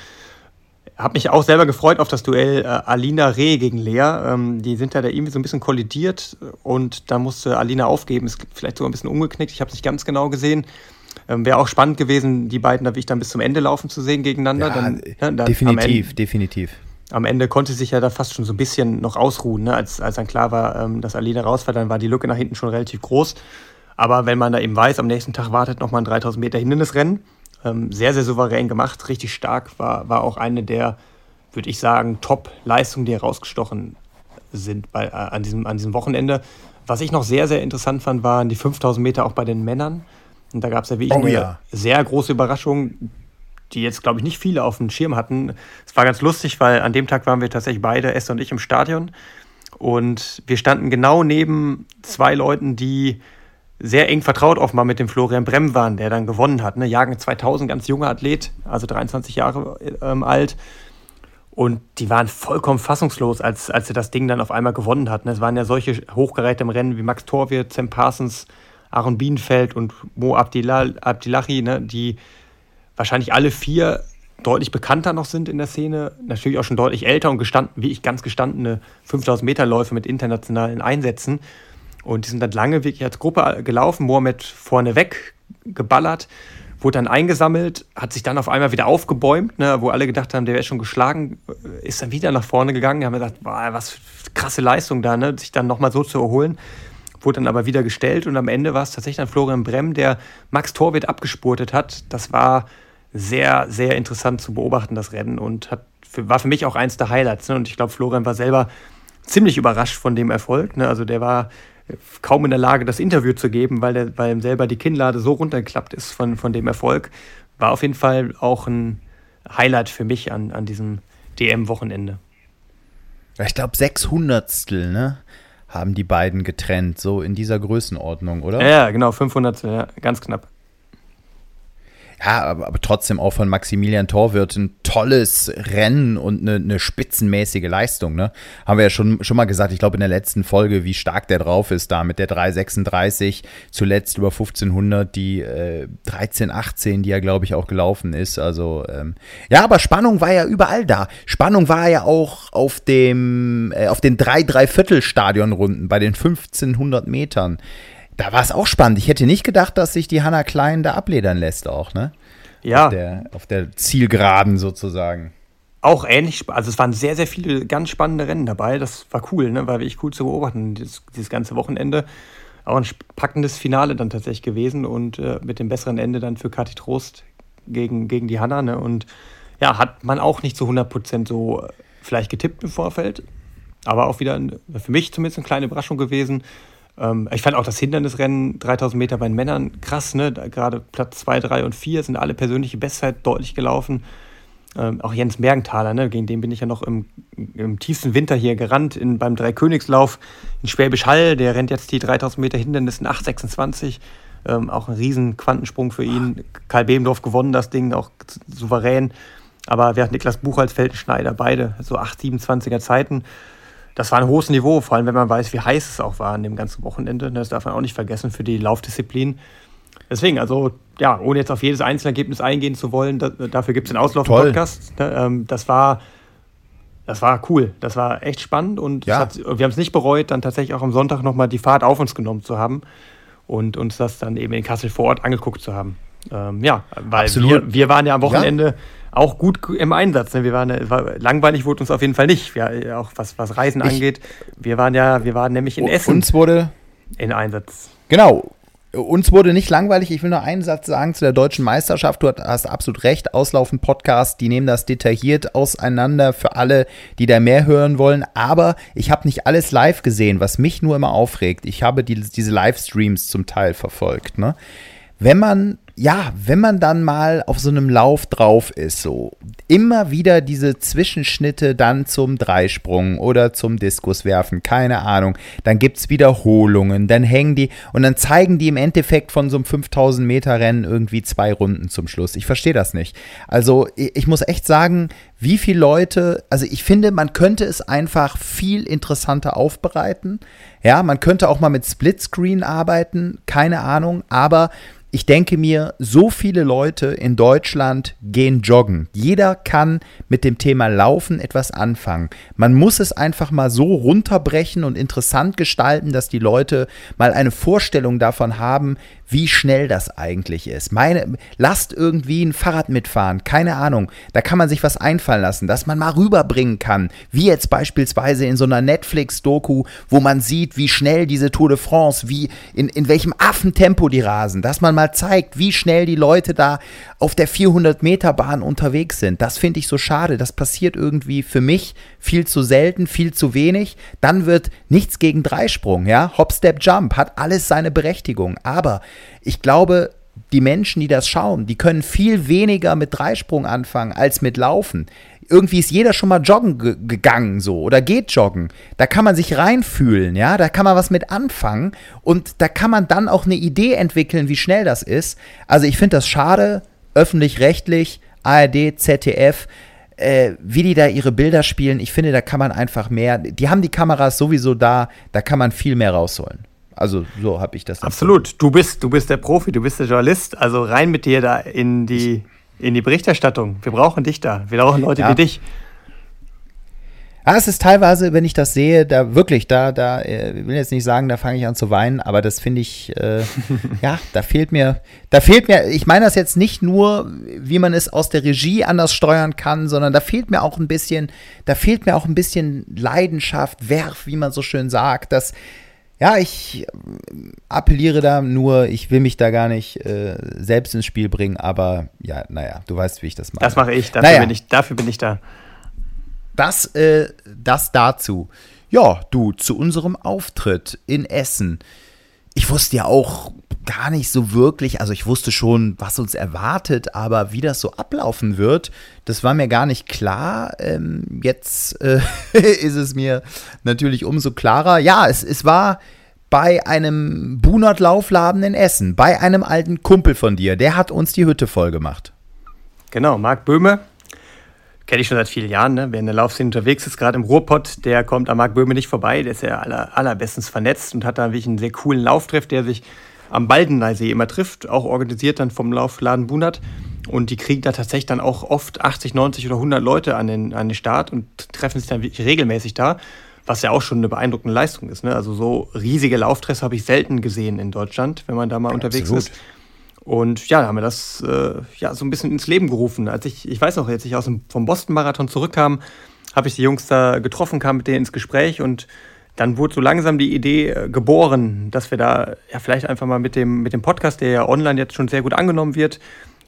Habe mich auch selber gefreut auf das Duell äh, Alina Reh gegen Lea. Ähm, die sind ja da irgendwie so ein bisschen kollidiert und da musste Alina aufgeben. Ist vielleicht sogar ein bisschen umgeknickt. Ich habe es nicht ganz genau gesehen. Ähm, Wäre auch spannend gewesen, die beiden da wirklich dann bis zum Ende laufen zu sehen gegeneinander. Ja, dann, ja, dann definitiv, Ende, definitiv. Am Ende konnte sich ja da fast schon so ein bisschen noch ausruhen. Ne? Als, als dann klar war, ähm, dass Alina rausfällt, dann war die Lücke nach hinten schon relativ groß. Aber wenn man da eben weiß, am nächsten Tag wartet nochmal ein 3000 Meter Hindernisrennen ähm, sehr, sehr souverän gemacht, richtig stark. War, war auch eine der, würde ich sagen, Top-Leistungen, die herausgestochen sind bei, äh, an, diesem, an diesem Wochenende. Was ich noch sehr, sehr interessant fand, waren die 5000 Meter auch bei den Männern. Und da gab es ja wirklich oh, eine ja. sehr große Überraschung, die jetzt, glaube ich, nicht viele auf dem Schirm hatten. Es war ganz lustig, weil an dem Tag waren wir tatsächlich beide, Esther und ich, im Stadion. Und wir standen genau neben zwei Leuten, die sehr eng vertraut offenbar mit dem Florian Brem waren, der dann gewonnen hat. Ne? Jagen 2000, ganz junger Athlet, also 23 Jahre ähm, alt. Und die waren vollkommen fassungslos, als, als er das Ding dann auf einmal gewonnen hat. Ne? Es waren ja solche Hochgeräte im Rennen wie Max Torwirt, Sam Parsons, Aaron Bienenfeld und Mo Abdillahi, ne? die wahrscheinlich alle vier deutlich bekannter noch sind in der Szene. Natürlich auch schon deutlich älter und gestanden, wie ich ganz gestandene 5000 Meter Läufe mit internationalen Einsätzen. Und die sind dann lange wirklich als Gruppe gelaufen, Mohamed vorneweg geballert, wurde dann eingesammelt, hat sich dann auf einmal wieder aufgebäumt, ne, wo alle gedacht haben, der wäre schon geschlagen, äh, ist dann wieder nach vorne gegangen. Da haben gedacht, boah, was krasse Leistung da, ne, sich dann nochmal so zu erholen. Wurde dann aber wieder gestellt und am Ende war es tatsächlich dann Florian Bremm, der Max Torwitt abgespurtet hat. Das war sehr, sehr interessant zu beobachten, das Rennen und hat für, war für mich auch eins der Highlights. Ne? Und ich glaube, Florian war selber ziemlich überrascht von dem Erfolg. Ne? Also der war kaum in der Lage, das Interview zu geben, weil, der, weil ihm selber die Kinnlade so runtergeklappt ist von, von dem Erfolg. War auf jeden Fall auch ein Highlight für mich an, an diesem DM-Wochenende. Ich glaube, 600 ne, haben die beiden getrennt, so in dieser Größenordnung, oder? Ja, genau, 500, ja, ganz knapp. Ja, aber, aber, trotzdem auch von Maximilian Torwirt ein tolles Rennen und eine, eine, spitzenmäßige Leistung. Ne? Haben wir ja schon, schon mal gesagt, ich glaube in der letzten Folge, wie stark der drauf ist da mit der 336, zuletzt über 1500, die äh, 1318, die ja glaube ich auch gelaufen ist. Also ähm, ja, aber Spannung war ja überall da. Spannung war ja auch auf dem äh, auf den drei Dreiviertel Stadionrunden bei den 1500 Metern. Da war es auch spannend. Ich hätte nicht gedacht, dass sich die Hanna Klein da abledern lässt auch, ne? Ja. Auf der, auf der Zielgeraden sozusagen. Auch ähnlich, also es waren sehr, sehr viele ganz spannende Rennen dabei. Das war cool, ne? War wirklich cool zu beobachten, dieses, dieses ganze Wochenende. Auch ein packendes Finale dann tatsächlich gewesen und äh, mit dem besseren Ende dann für Kati Trost gegen, gegen die Hanna, ne? Und ja, hat man auch nicht zu 100% so äh, vielleicht getippt im Vorfeld. Aber auch wieder für mich zumindest eine kleine Überraschung gewesen. Ähm, ich fand auch das Hindernisrennen 3000 Meter bei den Männern krass, ne? Gerade Platz 2, 3 und 4 sind alle persönliche Bestzeit deutlich gelaufen. Ähm, auch Jens Mergenthaler, ne? gegen den bin ich ja noch im, im tiefsten Winter hier gerannt in, beim Dreikönigslauf in Schwäbisch Hall. Der rennt jetzt die 3000 Meter Hindernis in 8,26. Ähm, auch ein riesen Quantensprung für ihn. Karl Bebendorf gewonnen das Ding, auch souverän. Aber während Niklas Buchholz, Feldenschneider, beide so 8,27er Zeiten das war ein hohes Niveau, vor allem wenn man weiß, wie heiß es auch war an dem ganzen Wochenende. Das darf man auch nicht vergessen für die Laufdisziplin. Deswegen, also ja, ohne jetzt auf jedes Einzelergebnis eingehen zu wollen, da, dafür gibt es den Auslauf-Podcast. Ne, ähm, das war, das war cool. Das war echt spannend und ja. hat, wir haben es nicht bereut, dann tatsächlich auch am Sonntag nochmal die Fahrt auf uns genommen zu haben und uns das dann eben in Kassel vor Ort angeguckt zu haben. Ähm, ja, weil wir, wir, waren ja am Wochenende ja. auch gut im Einsatz. Ne? Wir waren, war, langweilig wurde uns auf jeden Fall nicht, wir, auch was, was Reisen ich, angeht. Wir waren ja, wir waren nämlich in Essen. Uns wurde in Einsatz. Genau. Uns wurde nicht langweilig. Ich will nur einen Satz sagen zu der deutschen Meisterschaft. Du hast absolut recht. Auslaufen Podcast, die nehmen das detailliert auseinander für alle, die da mehr hören wollen. Aber ich habe nicht alles live gesehen, was mich nur immer aufregt. Ich habe die, diese Livestreams zum Teil verfolgt. Ne? Wenn man ja, wenn man dann mal auf so einem Lauf drauf ist, so immer wieder diese Zwischenschnitte dann zum Dreisprung oder zum Diskuswerfen, keine Ahnung, dann gibt es Wiederholungen, dann hängen die und dann zeigen die im Endeffekt von so einem 5000 Meter Rennen irgendwie zwei Runden zum Schluss. Ich verstehe das nicht. Also ich muss echt sagen, wie viele Leute, also ich finde, man könnte es einfach viel interessanter aufbereiten. Ja, man könnte auch mal mit Splitscreen arbeiten, keine Ahnung, aber ich denke mir, so viele Leute in Deutschland gehen joggen. Jeder kann mit dem Thema Laufen etwas anfangen. Man muss es einfach mal so runterbrechen und interessant gestalten, dass die Leute mal eine Vorstellung davon haben, wie schnell das eigentlich ist. Meine, lasst irgendwie ein Fahrrad mitfahren, keine Ahnung. Da kann man sich was einfallen lassen, dass man mal rüberbringen kann. Wie jetzt beispielsweise in so einer Netflix-Doku, wo man sieht, wie schnell diese Tour de France, wie in, in welchem Affentempo die rasen. Dass man mal zeigt, wie schnell die Leute da auf der 400-Meter-Bahn unterwegs sind. Das finde ich so schade. Das passiert irgendwie für mich viel zu selten, viel zu wenig. Dann wird nichts gegen Dreisprung, ja. Hop, Step, Jump hat alles seine Berechtigung. Aber ich glaube, die Menschen, die das schauen, die können viel weniger mit Dreisprung anfangen als mit Laufen. Irgendwie ist jeder schon mal joggen ge gegangen so oder geht joggen. Da kann man sich reinfühlen, ja, da kann man was mit anfangen und da kann man dann auch eine Idee entwickeln, wie schnell das ist. Also ich finde das schade, öffentlich-rechtlich, ARD, ZDF, äh, wie die da ihre Bilder spielen. Ich finde, da kann man einfach mehr. Die haben die Kameras sowieso da, da kann man viel mehr rausholen. Also so habe ich das. Absolut. Du bist, du bist der Profi, du bist der Journalist. Also rein mit dir da in die, in die Berichterstattung. Wir brauchen dich da. Wir brauchen Leute ja. wie dich. Ah, es ist teilweise, wenn ich das sehe, da wirklich, da, da, äh, ich will jetzt nicht sagen, da fange ich an zu weinen, aber das finde ich, äh, ja, da fehlt mir, da fehlt mir, ich meine das jetzt nicht nur, wie man es aus der Regie anders steuern kann, sondern da fehlt mir auch ein bisschen, da fehlt mir auch ein bisschen Leidenschaft, Werf, wie man so schön sagt, dass, ja, ich äh, appelliere da nur, ich will mich da gar nicht äh, selbst ins Spiel bringen, aber ja, naja, du weißt, wie ich das mache. Das mache ich, dafür, naja. bin ich, dafür bin ich da. Das, äh, das dazu. Ja, du, zu unserem Auftritt in Essen. Ich wusste ja auch gar nicht so wirklich, also ich wusste schon, was uns erwartet, aber wie das so ablaufen wird, das war mir gar nicht klar. Ähm, jetzt äh, ist es mir natürlich umso klarer. Ja, es, es war bei einem Bunert-Laufladen in Essen, bei einem alten Kumpel von dir, der hat uns die Hütte voll gemacht. Genau, Marc Böhme, kenne ich schon seit vielen Jahren, ne? wer in der Laufszene unterwegs ist, gerade im Ruhrpott, der kommt an Marc Böhme nicht vorbei, der ist ja aller, allerbestens vernetzt und hat da wirklich einen sehr coolen Lauftreff, der sich am Baldeneysee immer trifft, auch organisiert dann vom Laufladen Bunert. Und die kriegen da tatsächlich dann auch oft 80, 90 oder 100 Leute an den, an den Start und treffen sich dann wirklich regelmäßig da, was ja auch schon eine beeindruckende Leistung ist. Ne? Also so riesige Lauftreffs habe ich selten gesehen in Deutschland, wenn man da mal unterwegs Absolut. ist. Und ja, da haben wir das äh, ja so ein bisschen ins Leben gerufen. Als ich, ich weiß noch, als ich aus dem, vom Boston-Marathon zurückkam, habe ich die Jungs da getroffen, kam mit denen ins Gespräch und dann wurde so langsam die Idee äh, geboren, dass wir da ja vielleicht einfach mal mit dem, mit dem Podcast, der ja online jetzt schon sehr gut angenommen wird,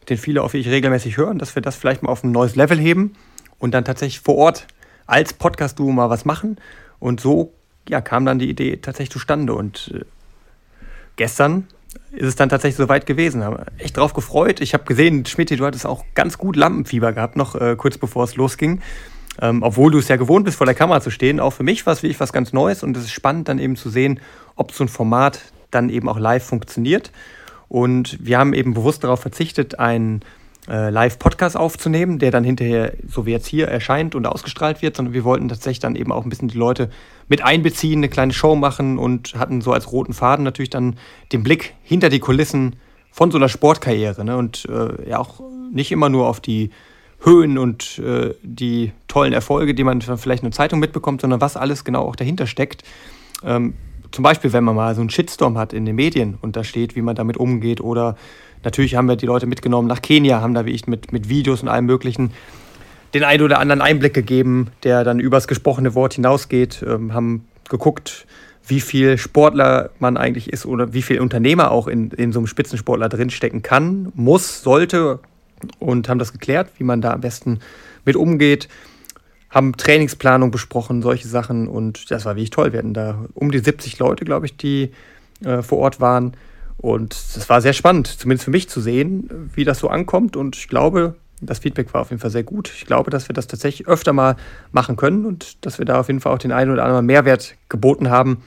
den viele auf ich regelmäßig hören, dass wir das vielleicht mal auf ein neues Level heben und dann tatsächlich vor Ort als Podcast-Duo mal was machen. Und so ja, kam dann die Idee tatsächlich zustande. Und äh, gestern ist es dann tatsächlich soweit gewesen. Haben echt drauf gefreut. Ich habe gesehen, Schmidt, du hattest auch ganz gut Lampenfieber gehabt, noch äh, kurz bevor es losging. Ähm, obwohl du es ja gewohnt bist, vor der Kamera zu stehen. Auch für mich war es wirklich was ganz Neues und es ist spannend, dann eben zu sehen, ob so ein Format dann eben auch live funktioniert. Und wir haben eben bewusst darauf verzichtet, einen äh, Live-Podcast aufzunehmen, der dann hinterher, so wie jetzt hier, erscheint und ausgestrahlt wird, sondern wir wollten tatsächlich dann eben auch ein bisschen die Leute mit einbeziehen, eine kleine Show machen und hatten so als roten Faden natürlich dann den Blick hinter die Kulissen von so einer Sportkarriere. Ne? Und äh, ja auch nicht immer nur auf die Höhen und äh, die tollen Erfolge, die man vielleicht in der Zeitung mitbekommt, sondern was alles genau auch dahinter steckt. Ähm, zum Beispiel, wenn man mal so einen Shitstorm hat in den Medien und da steht, wie man damit umgeht. Oder natürlich haben wir die Leute mitgenommen nach Kenia, haben da wie ich mit, mit Videos und allem Möglichen den einen oder anderen Einblick gegeben, der dann übers gesprochene Wort hinausgeht, ähm, haben geguckt, wie viel Sportler man eigentlich ist oder wie viel Unternehmer auch in, in so einem Spitzensportler drinstecken kann, muss, sollte und haben das geklärt, wie man da am besten mit umgeht. Haben Trainingsplanung besprochen, solche Sachen und das war wirklich toll. Wir hatten da um die 70 Leute, glaube ich, die äh, vor Ort waren. Und es war sehr spannend, zumindest für mich zu sehen, wie das so ankommt. Und ich glaube, das Feedback war auf jeden Fall sehr gut. Ich glaube, dass wir das tatsächlich öfter mal machen können und dass wir da auf jeden Fall auch den einen oder anderen Mehrwert geboten haben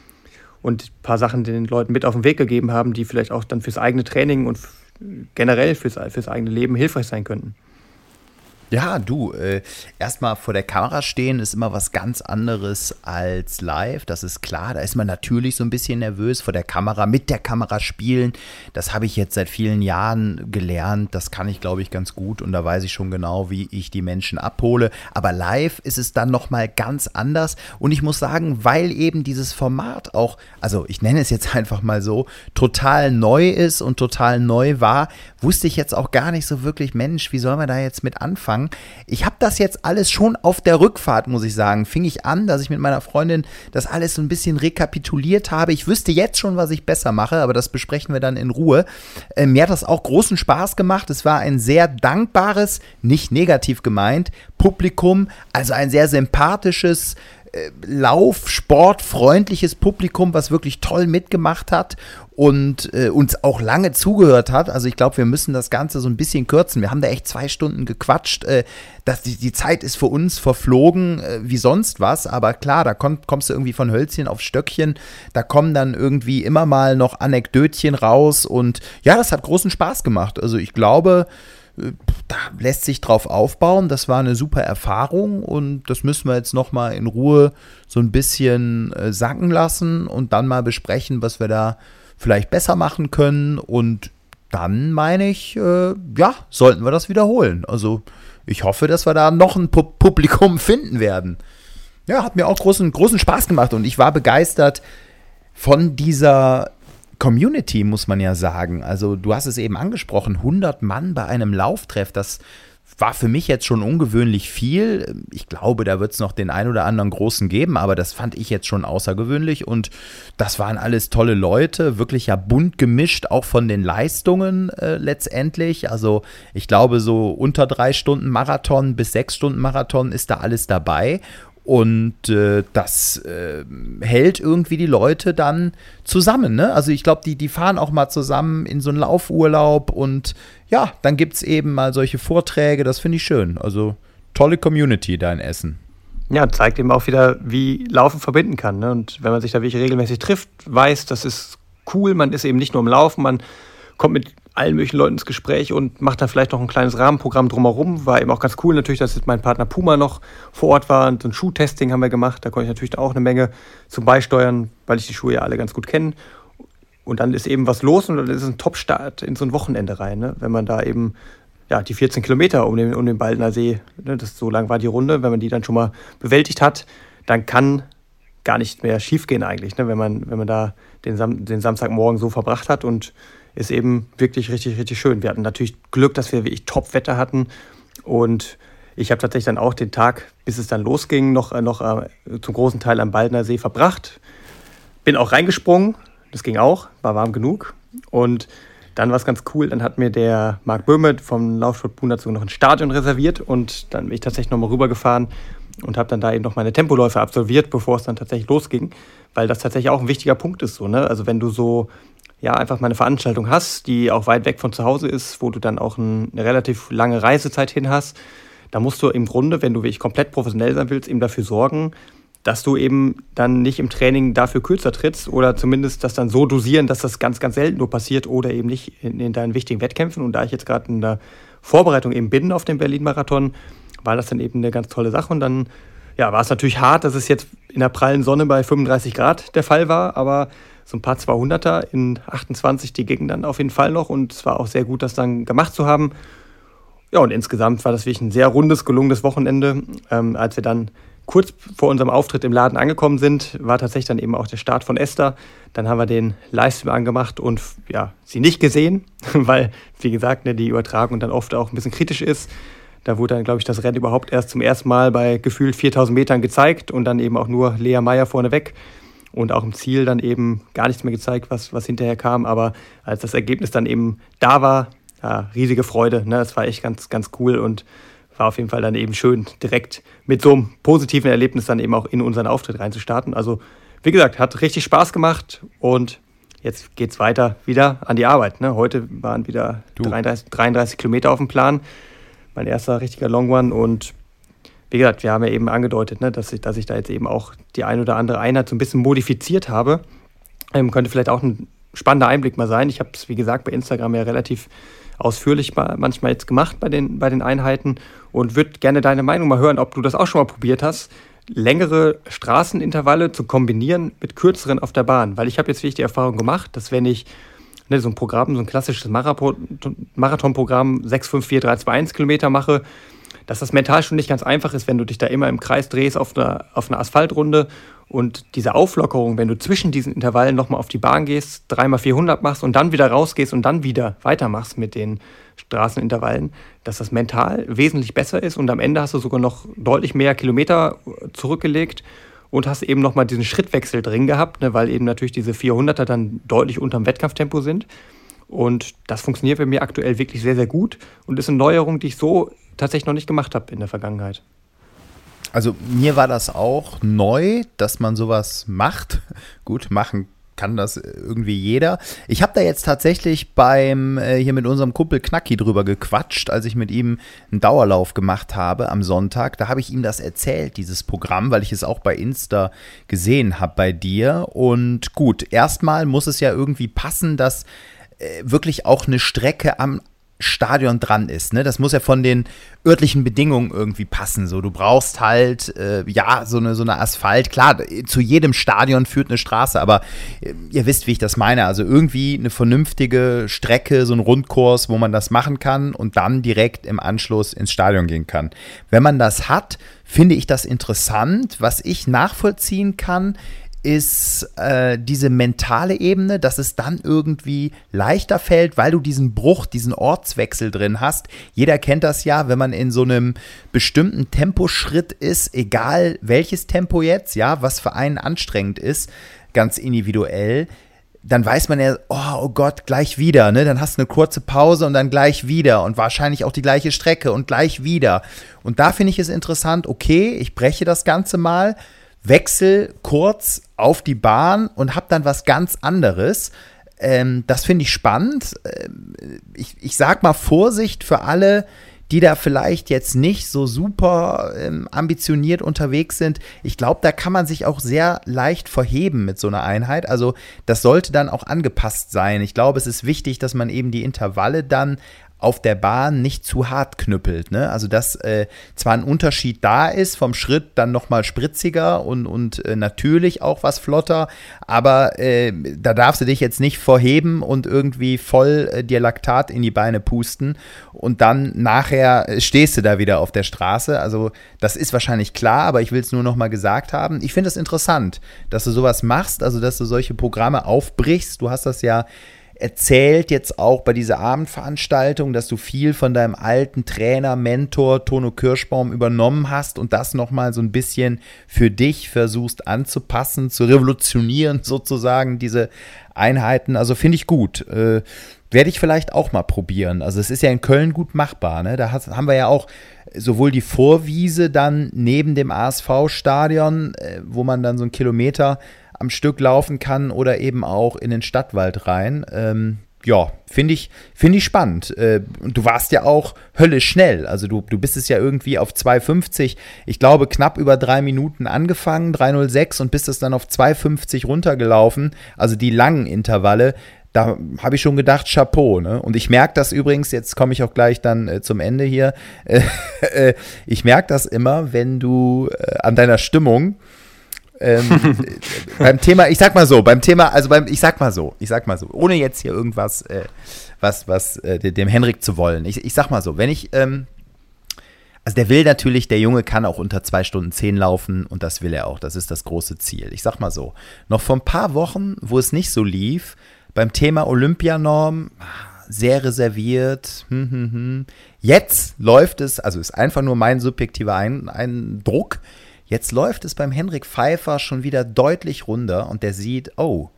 und ein paar Sachen den Leuten mit auf den Weg gegeben haben, die vielleicht auch dann fürs eigene Training und generell fürs, fürs eigene Leben hilfreich sein könnten. Ja, du, äh, erstmal vor der Kamera stehen ist immer was ganz anderes als live, das ist klar. Da ist man natürlich so ein bisschen nervös vor der Kamera, mit der Kamera spielen. Das habe ich jetzt seit vielen Jahren gelernt. Das kann ich, glaube ich, ganz gut und da weiß ich schon genau, wie ich die Menschen abhole. Aber live ist es dann nochmal ganz anders und ich muss sagen, weil eben dieses Format auch, also ich nenne es jetzt einfach mal so, total neu ist und total neu war, wusste ich jetzt auch gar nicht so wirklich, Mensch, wie soll man da jetzt mit anfangen? Anfangen. Ich habe das jetzt alles schon auf der Rückfahrt, muss ich sagen, fing ich an, dass ich mit meiner Freundin das alles so ein bisschen rekapituliert habe. Ich wüsste jetzt schon, was ich besser mache, aber das besprechen wir dann in Ruhe. Äh, mir hat das auch großen Spaß gemacht. Es war ein sehr dankbares, nicht negativ gemeint, Publikum, also ein sehr sympathisches, äh, Lauf-Sportfreundliches Publikum, was wirklich toll mitgemacht hat und äh, uns auch lange zugehört hat. Also ich glaube, wir müssen das Ganze so ein bisschen kürzen. Wir haben da echt zwei Stunden gequatscht. Äh, dass die, die Zeit ist für uns verflogen äh, wie sonst was. Aber klar, da komm, kommst du irgendwie von Hölzchen auf Stöckchen. Da kommen dann irgendwie immer mal noch Anekdötchen raus. Und ja, das hat großen Spaß gemacht. Also ich glaube, da lässt sich drauf aufbauen. Das war eine super Erfahrung und das müssen wir jetzt noch mal in Ruhe so ein bisschen äh, sacken lassen und dann mal besprechen, was wir da vielleicht besser machen können und dann meine ich, äh, ja, sollten wir das wiederholen. Also ich hoffe, dass wir da noch ein Pu Publikum finden werden. Ja, hat mir auch großen, großen Spaß gemacht und ich war begeistert von dieser Community, muss man ja sagen. Also du hast es eben angesprochen, 100 Mann bei einem Lauftreff, das war für mich jetzt schon ungewöhnlich viel. Ich glaube, da wird es noch den ein oder anderen großen geben, aber das fand ich jetzt schon außergewöhnlich und das waren alles tolle Leute, wirklich ja bunt gemischt, auch von den Leistungen äh, letztendlich. Also ich glaube, so unter drei Stunden Marathon bis sechs Stunden Marathon ist da alles dabei und äh, das äh, hält irgendwie die Leute dann zusammen. Ne? Also ich glaube, die, die fahren auch mal zusammen in so einen Laufurlaub und ja, dann gibt es eben mal solche Vorträge, das finde ich schön. Also tolle Community da in Essen. Ja, zeigt eben auch wieder, wie Laufen verbinden kann. Ne? Und wenn man sich da wirklich regelmäßig trifft, weiß, das ist cool, man ist eben nicht nur im Laufen, man kommt mit allen möglichen Leuten ins Gespräch und macht dann vielleicht noch ein kleines Rahmenprogramm drumherum. War eben auch ganz cool natürlich, dass mein Partner Puma noch vor Ort war und so ein Schuhtesting haben wir gemacht. Da konnte ich natürlich auch eine Menge zum Beisteuern, weil ich die Schuhe ja alle ganz gut kenne. Und dann ist eben was los und dann ist es ein Top-Start in so ein Wochenende rein. Ne? Wenn man da eben ja, die 14 Kilometer um den, um den Baldner See, ne, das, so lang war die Runde, wenn man die dann schon mal bewältigt hat, dann kann gar nicht mehr schiefgehen eigentlich, ne? wenn, man, wenn man da den, Sam den Samstagmorgen so verbracht hat und ist eben wirklich richtig, richtig schön. Wir hatten natürlich Glück, dass wir wirklich Top-Wetter hatten und ich habe tatsächlich dann auch den Tag, bis es dann losging, noch, äh, noch äh, zum großen Teil am Baldner See verbracht. Bin auch reingesprungen, das ging auch, war warm genug. Und dann war es ganz cool, dann hat mir der Marc Böhme vom Laufsport Bund dazu noch ein Stadion reserviert und dann bin ich tatsächlich nochmal rübergefahren und habe dann da eben noch meine Tempoläufe absolviert, bevor es dann tatsächlich losging, weil das tatsächlich auch ein wichtiger Punkt ist. So, ne? Also wenn du so ja, einfach mal eine Veranstaltung hast, die auch weit weg von zu Hause ist, wo du dann auch ein, eine relativ lange Reisezeit hin hast, da musst du im Grunde, wenn du wirklich komplett professionell sein willst, eben dafür sorgen, dass du eben dann nicht im Training dafür kürzer trittst oder zumindest das dann so dosieren, dass das ganz, ganz selten nur passiert oder eben nicht in, in deinen wichtigen Wettkämpfen. Und da ich jetzt gerade in der Vorbereitung eben bin auf den Berlin-Marathon, war das dann eben eine ganz tolle Sache. Und dann ja, war es natürlich hart, dass es jetzt in der prallen Sonne bei 35 Grad der Fall war, aber so ein paar 200er in 28, die gingen dann auf jeden Fall noch und es war auch sehr gut, das dann gemacht zu haben. Ja, und insgesamt war das wirklich ein sehr rundes, gelungenes Wochenende. Ähm, als wir dann kurz vor unserem Auftritt im Laden angekommen sind, war tatsächlich dann eben auch der Start von Esther. Dann haben wir den Livestream angemacht und ja, sie nicht gesehen, weil, wie gesagt, ne, die Übertragung dann oft auch ein bisschen kritisch ist. Da wurde dann, glaube ich, das Rennen überhaupt erst zum ersten Mal bei gefühlt 4000 Metern gezeigt und dann eben auch nur Lea Meyer vorneweg und auch im Ziel dann eben gar nichts mehr gezeigt, was, was hinterher kam. Aber als das Ergebnis dann eben da war, ja, riesige Freude. Ne? Das war echt ganz, ganz cool und war auf jeden Fall dann eben schön, direkt mit so einem positiven Erlebnis dann eben auch in unseren Auftritt reinzustarten. Also, wie gesagt, hat richtig Spaß gemacht und jetzt geht es weiter wieder an die Arbeit. Ne? Heute waren wieder 33, 33 Kilometer auf dem Plan. Mein erster richtiger Long One und wie gesagt, wir haben ja eben angedeutet, ne, dass, ich, dass ich da jetzt eben auch die ein oder andere Einheit so ein bisschen modifiziert habe. Ähm, könnte vielleicht auch ein spannender Einblick mal sein. Ich habe es, wie gesagt, bei Instagram ja relativ ausführlich manchmal jetzt gemacht bei den, bei den Einheiten und würde gerne deine Meinung mal hören, ob du das auch schon mal probiert hast, längere Straßenintervalle zu kombinieren mit kürzeren auf der Bahn. Weil ich habe jetzt wirklich die Erfahrung gemacht, dass wenn ich ne, so ein Programm, so ein klassisches Marathonprogramm 6, 5, 4, 3, 2, 1 Kilometer mache, dass das mental schon nicht ganz einfach ist, wenn du dich da immer im Kreis drehst auf einer, auf einer Asphaltrunde und diese Auflockerung, wenn du zwischen diesen Intervallen nochmal auf die Bahn gehst, dreimal 400 machst und dann wieder rausgehst und dann wieder weitermachst mit den Straßenintervallen, dass das mental wesentlich besser ist und am Ende hast du sogar noch deutlich mehr Kilometer zurückgelegt und hast eben nochmal diesen Schrittwechsel drin gehabt, ne, weil eben natürlich diese 400er dann deutlich unterm Wettkampftempo sind. Und das funktioniert bei mir aktuell wirklich sehr, sehr gut und ist eine Neuerung, die ich so tatsächlich noch nicht gemacht habe in der Vergangenheit. Also mir war das auch neu, dass man sowas macht. Gut, machen kann das irgendwie jeder. Ich habe da jetzt tatsächlich beim äh, hier mit unserem Kumpel Knacki drüber gequatscht, als ich mit ihm einen Dauerlauf gemacht habe am Sonntag. Da habe ich ihm das erzählt, dieses Programm, weil ich es auch bei Insta gesehen habe bei dir. Und gut, erstmal muss es ja irgendwie passen, dass äh, wirklich auch eine Strecke am Stadion dran ist. Ne? Das muss ja von den örtlichen Bedingungen irgendwie passen. So, du brauchst halt, äh, ja, so eine, so eine Asphalt. Klar, zu jedem Stadion führt eine Straße, aber äh, ihr wisst, wie ich das meine. Also irgendwie eine vernünftige Strecke, so ein Rundkurs, wo man das machen kann und dann direkt im Anschluss ins Stadion gehen kann. Wenn man das hat, finde ich das interessant. Was ich nachvollziehen kann, ist äh, diese mentale Ebene, dass es dann irgendwie leichter fällt, weil du diesen Bruch, diesen Ortswechsel drin hast. Jeder kennt das ja, wenn man in so einem bestimmten Temposchritt ist, egal welches Tempo jetzt, ja, was für einen anstrengend ist, ganz individuell. Dann weiß man ja, oh, oh Gott, gleich wieder, ne? Dann hast du eine kurze Pause und dann gleich wieder und wahrscheinlich auch die gleiche Strecke und gleich wieder. Und da finde ich es interessant, okay, ich breche das Ganze mal, wechsel kurz auf die Bahn und habe dann was ganz anderes. Ähm, das finde ich spannend. Ähm, ich, ich sag mal Vorsicht für alle, die da vielleicht jetzt nicht so super ähm, ambitioniert unterwegs sind. Ich glaube, da kann man sich auch sehr leicht verheben mit so einer Einheit. Also das sollte dann auch angepasst sein. Ich glaube, es ist wichtig, dass man eben die Intervalle dann auf der Bahn nicht zu hart knüppelt. Ne? Also dass äh, zwar ein Unterschied da ist, vom Schritt dann nochmal spritziger und, und äh, natürlich auch was flotter, aber äh, da darfst du dich jetzt nicht vorheben und irgendwie voll äh, dir Laktat in die Beine pusten und dann nachher äh, stehst du da wieder auf der Straße. Also das ist wahrscheinlich klar, aber ich will es nur nochmal gesagt haben. Ich finde es interessant, dass du sowas machst, also dass du solche Programme aufbrichst. Du hast das ja erzählt jetzt auch bei dieser Abendveranstaltung, dass du viel von deinem alten Trainer, Mentor Tono Kirschbaum übernommen hast und das nochmal so ein bisschen für dich versuchst anzupassen, zu revolutionieren sozusagen, diese Einheiten. Also finde ich gut. Äh, werde ich vielleicht auch mal probieren. Also es ist ja in Köln gut machbar. Ne? Da haben wir ja auch sowohl die Vorwiese dann neben dem ASV-Stadion, äh, wo man dann so einen Kilometer am Stück laufen kann oder eben auch in den Stadtwald rein. Ähm, ja, finde ich, find ich spannend. Äh, du warst ja auch höllisch schnell. Also du, du bist es ja irgendwie auf 2,50, ich glaube knapp über drei Minuten angefangen, 3,06 und bist es dann auf 2,50 runtergelaufen. Also die langen Intervalle. Da habe ich schon gedacht, Chapeau. Ne? Und ich merke das übrigens, jetzt komme ich auch gleich dann äh, zum Ende hier. Äh, ich merke das immer, wenn du äh, an deiner Stimmung ähm, beim Thema, ich sag mal so, beim Thema, also beim, ich sag mal so, ich sag mal so, ohne jetzt hier irgendwas, äh, was, was äh, dem Henrik zu wollen. Ich, ich sag mal so, wenn ich, ähm, also der will natürlich, der Junge kann auch unter zwei Stunden zehn laufen und das will er auch. Das ist das große Ziel. Ich sag mal so, noch vor ein paar Wochen, wo es nicht so lief, beim Thema Olympianorm, sehr reserviert. Hm, hm, hm. Jetzt läuft es, also ist einfach nur mein subjektiver Eindruck. Jetzt läuft es beim Henrik Pfeiffer schon wieder deutlich runter und der sieht, oh,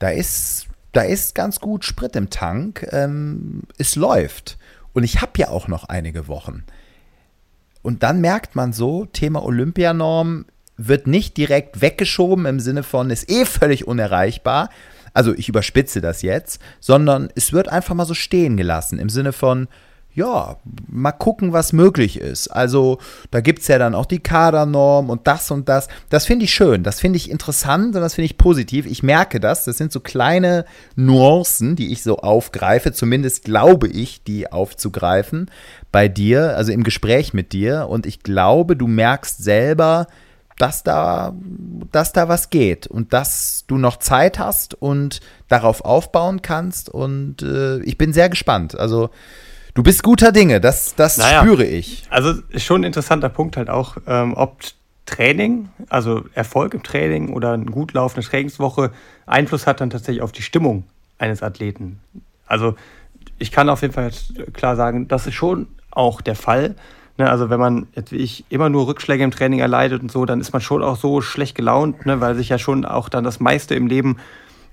da ist, da ist ganz gut Sprit im Tank. Ähm, es läuft. Und ich habe ja auch noch einige Wochen. Und dann merkt man so, Thema Olympianorm wird nicht direkt weggeschoben im Sinne von, ist eh völlig unerreichbar. Also ich überspitze das jetzt, sondern es wird einfach mal so stehen gelassen im Sinne von, ja, mal gucken, was möglich ist. Also da gibt es ja dann auch die Kadernorm und das und das. Das finde ich schön, das finde ich interessant und das finde ich positiv. Ich merke das, das sind so kleine Nuancen, die ich so aufgreife, zumindest glaube ich, die aufzugreifen bei dir, also im Gespräch mit dir. Und ich glaube, du merkst selber, dass da, dass da was geht und dass du noch Zeit hast und darauf aufbauen kannst. Und äh, ich bin sehr gespannt. Also Du bist guter Dinge, das, das naja, spüre ich. Also schon ein interessanter Punkt halt auch, ähm, ob Training, also Erfolg im Training oder eine gut laufende Trainingswoche Einfluss hat dann tatsächlich auf die Stimmung eines Athleten. Also ich kann auf jeden Fall klar sagen, das ist schon auch der Fall. Ne, also wenn man jetzt wie ich immer nur Rückschläge im Training erleidet und so, dann ist man schon auch so schlecht gelaunt, ne, weil sich ja schon auch dann das meiste im Leben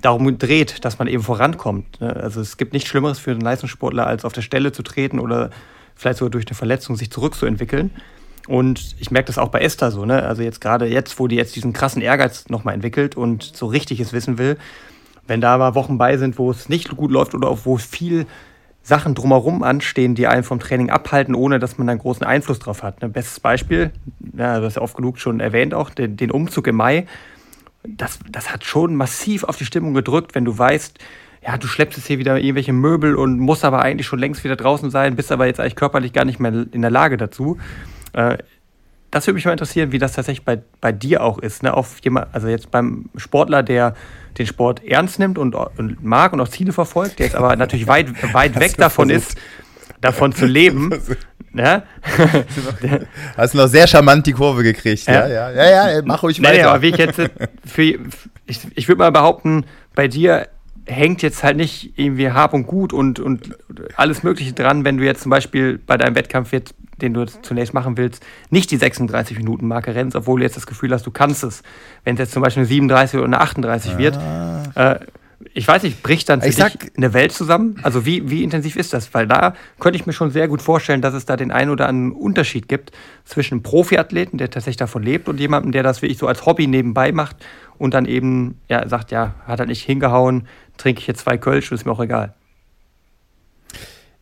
darum dreht, dass man eben vorankommt. Ne? Also es gibt nichts Schlimmeres für einen Leistungssportler, als auf der Stelle zu treten oder vielleicht sogar durch eine Verletzung sich zurückzuentwickeln. Und ich merke das auch bei Esther so, ne? Also jetzt gerade jetzt, wo die jetzt diesen krassen Ehrgeiz nochmal entwickelt und so richtiges Wissen will, wenn da mal Wochen bei sind, wo es nicht gut läuft oder auch wo viel Sachen drumherum anstehen, die einen vom Training abhalten, ohne dass man einen großen Einfluss drauf hat. Ein bestes Beispiel, ja, das ist ja oft genug schon erwähnt auch, den, den Umzug im Mai das, das hat schon massiv auf die Stimmung gedrückt, wenn du weißt, ja, du schleppst jetzt hier wieder irgendwelche Möbel und musst aber eigentlich schon längst wieder draußen sein, bist aber jetzt eigentlich körperlich gar nicht mehr in der Lage dazu. Äh, das würde mich mal interessieren, wie das tatsächlich bei, bei dir auch ist. Ne? Auf jemand, also jetzt beim Sportler, der den Sport ernst nimmt und, und mag und auch Ziele verfolgt, der jetzt aber natürlich weit, weit weg davon ist, davon zu leben. Ne? Hast du noch sehr charmant die Kurve gekriegt. Ja, ja, ja, ja, ja mach ruhig weiter. Nee, aber wie ich jetzt, für, ich, ich würde mal behaupten, bei dir hängt jetzt halt nicht irgendwie Hab und Gut und, und alles Mögliche dran, wenn du jetzt zum Beispiel bei deinem Wettkampf jetzt, den du zunächst machen willst, nicht die 36 Minuten Marke rennst, obwohl du jetzt das Gefühl hast, du kannst es. Wenn es jetzt zum Beispiel eine 37 oder eine 38 ah. wird, äh, ich weiß nicht, bricht dann für ich dich eine Welt zusammen? Also wie, wie intensiv ist das? Weil da könnte ich mir schon sehr gut vorstellen, dass es da den einen oder anderen Unterschied gibt zwischen einem Profiathleten, der tatsächlich davon lebt, und jemandem, der das wirklich so als Hobby nebenbei macht und dann eben ja, sagt, ja, hat er nicht hingehauen, trinke ich jetzt zwei Kölsch, ist mir auch egal.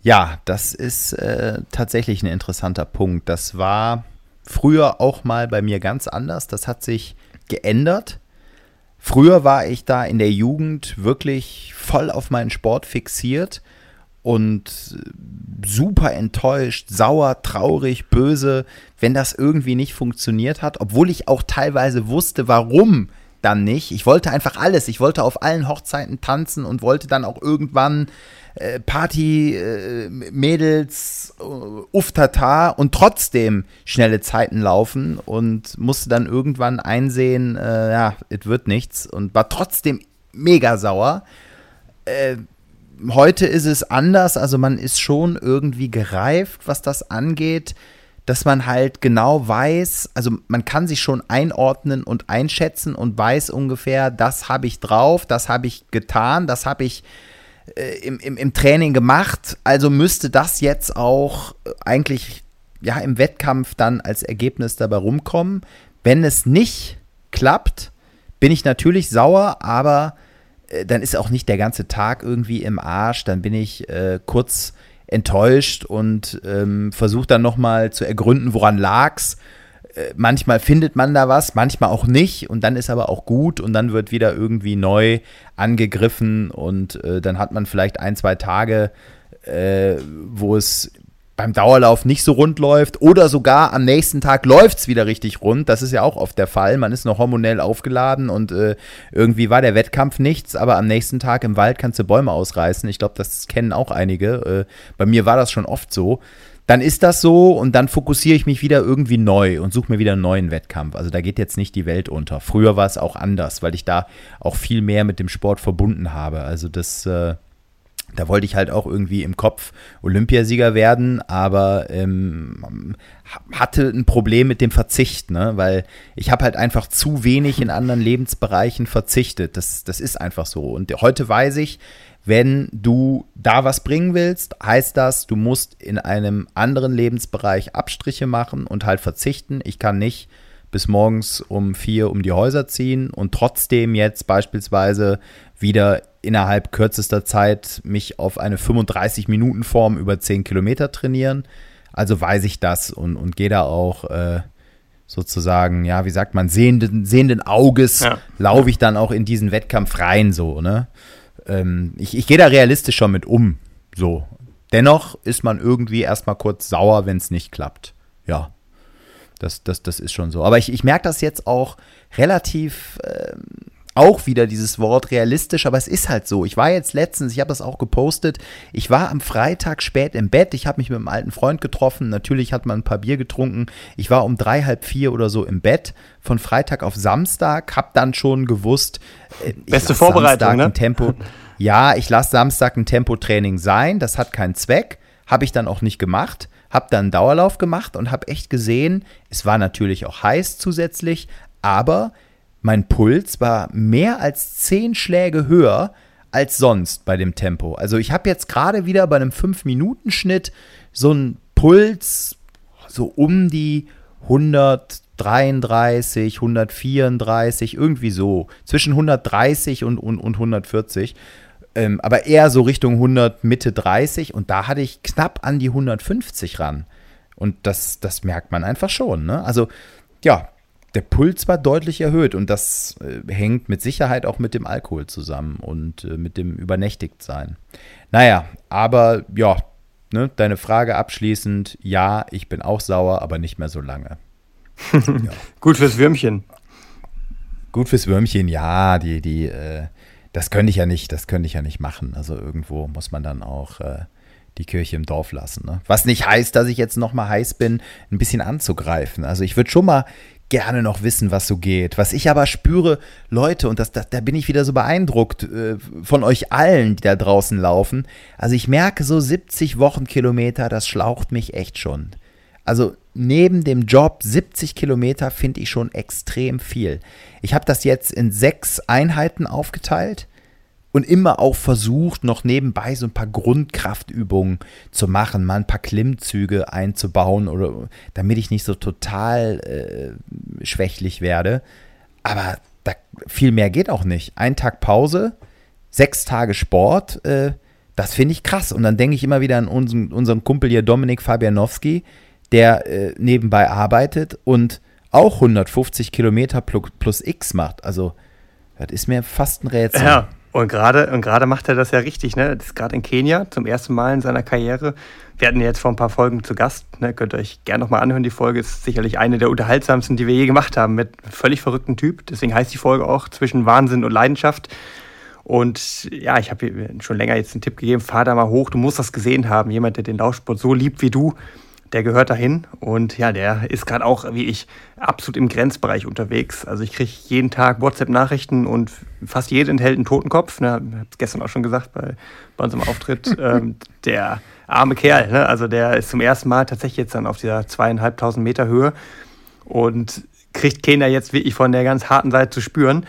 Ja, das ist äh, tatsächlich ein interessanter Punkt. Das war früher auch mal bei mir ganz anders. Das hat sich geändert. Früher war ich da in der Jugend wirklich voll auf meinen Sport fixiert und super enttäuscht, sauer, traurig, böse, wenn das irgendwie nicht funktioniert hat, obwohl ich auch teilweise wusste, warum dann nicht. Ich wollte einfach alles. Ich wollte auf allen Hochzeiten tanzen und wollte dann auch irgendwann äh, Party, äh, Mädels, äh, Uftata und trotzdem schnelle Zeiten laufen und musste dann irgendwann einsehen, äh, ja, es wird nichts und war trotzdem mega sauer. Äh, heute ist es anders, also man ist schon irgendwie gereift, was das angeht dass man halt genau weiß, also man kann sich schon einordnen und einschätzen und weiß ungefähr, das habe ich drauf, das habe ich getan, das habe ich äh, im, im, im Training gemacht. Also müsste das jetzt auch äh, eigentlich ja im Wettkampf dann als Ergebnis dabei rumkommen. Wenn es nicht klappt, bin ich natürlich sauer, aber äh, dann ist auch nicht der ganze Tag irgendwie im Arsch. Dann bin ich äh, kurz enttäuscht und ähm, versucht dann nochmal zu ergründen, woran lag's. Äh, manchmal findet man da was, manchmal auch nicht und dann ist aber auch gut und dann wird wieder irgendwie neu angegriffen und äh, dann hat man vielleicht ein, zwei Tage, äh, wo es beim Dauerlauf nicht so rund läuft oder sogar am nächsten Tag läuft es wieder richtig rund. Das ist ja auch oft der Fall. Man ist noch hormonell aufgeladen und äh, irgendwie war der Wettkampf nichts, aber am nächsten Tag im Wald kannst du Bäume ausreißen. Ich glaube, das kennen auch einige. Äh, bei mir war das schon oft so. Dann ist das so und dann fokussiere ich mich wieder irgendwie neu und suche mir wieder einen neuen Wettkampf. Also da geht jetzt nicht die Welt unter. Früher war es auch anders, weil ich da auch viel mehr mit dem Sport verbunden habe. Also das äh, da wollte ich halt auch irgendwie im Kopf Olympiasieger werden, aber ähm, hatte ein Problem mit dem Verzicht, ne? weil ich habe halt einfach zu wenig in anderen Lebensbereichen verzichtet. Das, das ist einfach so. Und heute weiß ich, wenn du da was bringen willst, heißt das, du musst in einem anderen Lebensbereich Abstriche machen und halt verzichten. Ich kann nicht bis morgens um vier um die Häuser ziehen und trotzdem jetzt beispielsweise wieder innerhalb kürzester Zeit mich auf eine 35-Minuten-Form über 10 Kilometer trainieren. Also weiß ich das und, und gehe da auch äh, sozusagen, ja, wie sagt man, sehenden, sehenden Auges ja. laufe ich dann auch in diesen Wettkampf rein, so, ne? Ähm, ich ich gehe da realistisch schon mit um, so. Dennoch ist man irgendwie erstmal kurz sauer, wenn es nicht klappt. Ja. Das, das, das ist schon so. Aber ich, ich merke das jetzt auch relativ. Ähm, auch wieder dieses Wort realistisch, aber es ist halt so. Ich war jetzt letztens, ich habe das auch gepostet, ich war am Freitag spät im Bett, ich habe mich mit einem alten Freund getroffen, natürlich hat man ein paar Bier getrunken, ich war um drei, halb vier oder so im Bett, von Freitag auf Samstag, habe dann schon gewusst, äh, Beste Vorbereitung, ne? Tempo, ja, ich lasse Samstag ein Tempotraining sein, das hat keinen Zweck, habe ich dann auch nicht gemacht, habe dann einen Dauerlauf gemacht und habe echt gesehen, es war natürlich auch heiß zusätzlich, aber mein Puls war mehr als zehn Schläge höher als sonst bei dem Tempo. Also ich habe jetzt gerade wieder bei einem 5-Minuten-Schnitt so einen Puls so um die 133, 134, irgendwie so. Zwischen 130 und, und, und 140. Ähm, aber eher so Richtung 100, Mitte 30. Und da hatte ich knapp an die 150 ran. Und das, das merkt man einfach schon. Ne? Also ja, der Puls war deutlich erhöht und das äh, hängt mit Sicherheit auch mit dem Alkohol zusammen und äh, mit dem Übernächtigtsein. Naja, aber ja, ne, deine Frage abschließend, ja, ich bin auch sauer, aber nicht mehr so lange. ja. Gut fürs Würmchen. Gut fürs Würmchen, ja, die, die, äh, das könnte ich ja nicht, das könnte ich ja nicht machen. Also irgendwo muss man dann auch äh, die Kirche im Dorf lassen. Ne? Was nicht heißt, dass ich jetzt noch mal heiß bin, ein bisschen anzugreifen. Also ich würde schon mal gerne noch wissen, was so geht. Was ich aber spüre, Leute, und das, das, da bin ich wieder so beeindruckt äh, von euch allen, die da draußen laufen. Also ich merke so 70 Wochenkilometer, das schlaucht mich echt schon. Also neben dem Job 70 Kilometer finde ich schon extrem viel. Ich habe das jetzt in sechs Einheiten aufgeteilt und immer auch versucht, noch nebenbei so ein paar Grundkraftübungen zu machen, mal ein paar Klimmzüge einzubauen oder damit ich nicht so total äh, schwächlich werde. Aber da, viel mehr geht auch nicht. Ein Tag Pause, sechs Tage Sport, äh, das finde ich krass. Und dann denke ich immer wieder an unseren, unseren Kumpel hier Dominik Fabianowski, der äh, nebenbei arbeitet und auch 150 Kilometer plus, plus X macht. Also, das ist mir fast ein Rätsel. Ja, und gerade und gerade macht er das ja richtig, ne? Das ist gerade in Kenia zum ersten Mal in seiner Karriere. Wir hatten jetzt vor ein paar Folgen zu Gast, ne? Könnt ihr euch gerne nochmal anhören. Die Folge ist sicherlich eine der unterhaltsamsten, die wir je gemacht haben, mit einem völlig verrückten Typ. Deswegen heißt die Folge auch zwischen Wahnsinn und Leidenschaft. Und ja, ich habe schon länger jetzt einen Tipp gegeben, fahr da mal hoch, du musst das gesehen haben. Jemand, der den Laufsport so liebt wie du, der gehört dahin und ja, der ist gerade auch wie ich absolut im Grenzbereich unterwegs. Also ich kriege jeden Tag WhatsApp-Nachrichten und fast jede enthält einen Totenkopf. Ne, ich habe es gestern auch schon gesagt bei, bei unserem Auftritt. ähm, der arme Kerl, ne? also der ist zum ersten Mal tatsächlich jetzt dann auf dieser zweieinhalbtausend Meter Höhe und kriegt Kena jetzt wirklich von der ganz harten Seite zu spüren.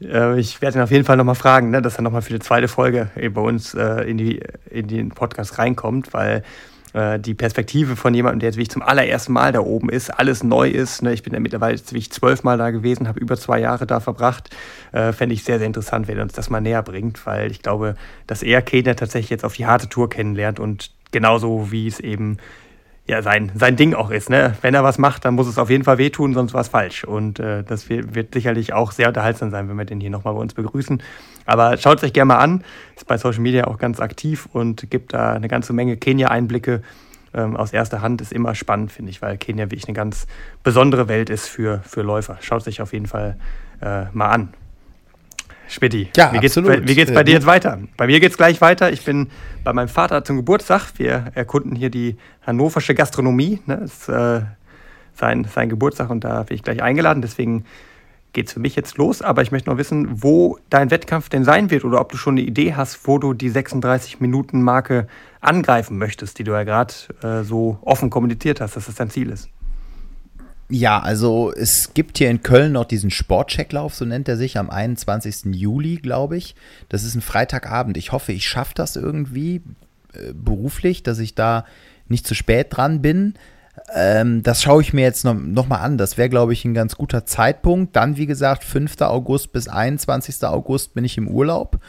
Äh, ich werde ihn auf jeden Fall nochmal fragen, ne, dass er nochmal für die zweite Folge bei uns äh, in, die, in den Podcast reinkommt, weil äh, die Perspektive von jemandem, der jetzt wirklich zum allerersten Mal da oben ist, alles neu ist. Ne? Ich bin ja mittlerweile jetzt wirklich zwölfmal da gewesen, habe über zwei Jahre da verbracht. Äh, Fände ich sehr, sehr interessant, wenn er uns das mal näher bringt, weil ich glaube, dass er Kenia tatsächlich jetzt auf die harte Tour kennenlernt und genauso wie es eben ja, sein, sein Ding auch ist. Ne? Wenn er was macht, dann muss es auf jeden Fall wehtun, sonst war es falsch. Und äh, das wird, sicherlich auch sehr unterhaltsam sein, wenn wir den hier nochmal bei uns begrüßen. Aber schaut es euch gerne mal an. Ist bei Social Media auch ganz aktiv und gibt da eine ganze Menge Kenia-Einblicke ähm, aus erster Hand. Ist immer spannend, finde ich, weil Kenia wirklich eine ganz besondere Welt ist für, für Läufer. Schaut es euch auf jeden Fall äh, mal an. Spitti, ja, wie geht's, absolut. Bei, wie geht's bei dir jetzt weiter? Bei mir geht's gleich weiter. Ich bin bei meinem Vater zum Geburtstag. Wir erkunden hier die hannoversche Gastronomie. Ne? Das ist äh, sein, sein Geburtstag und da bin ich gleich eingeladen. Deswegen geht's für mich jetzt los. Aber ich möchte noch wissen, wo dein Wettkampf denn sein wird oder ob du schon eine Idee hast, wo du die 36-Minuten-Marke angreifen möchtest, die du ja gerade äh, so offen kommuniziert hast, dass das dein Ziel ist. Ja, also es gibt hier in Köln noch diesen Sportchecklauf, so nennt er sich, am 21. Juli, glaube ich. Das ist ein Freitagabend. Ich hoffe, ich schaffe das irgendwie äh, beruflich, dass ich da nicht zu spät dran bin. Ähm, das schaue ich mir jetzt noch, noch mal an. Das wäre, glaube ich, ein ganz guter Zeitpunkt. Dann, wie gesagt, 5. August bis 21. August bin ich im Urlaub.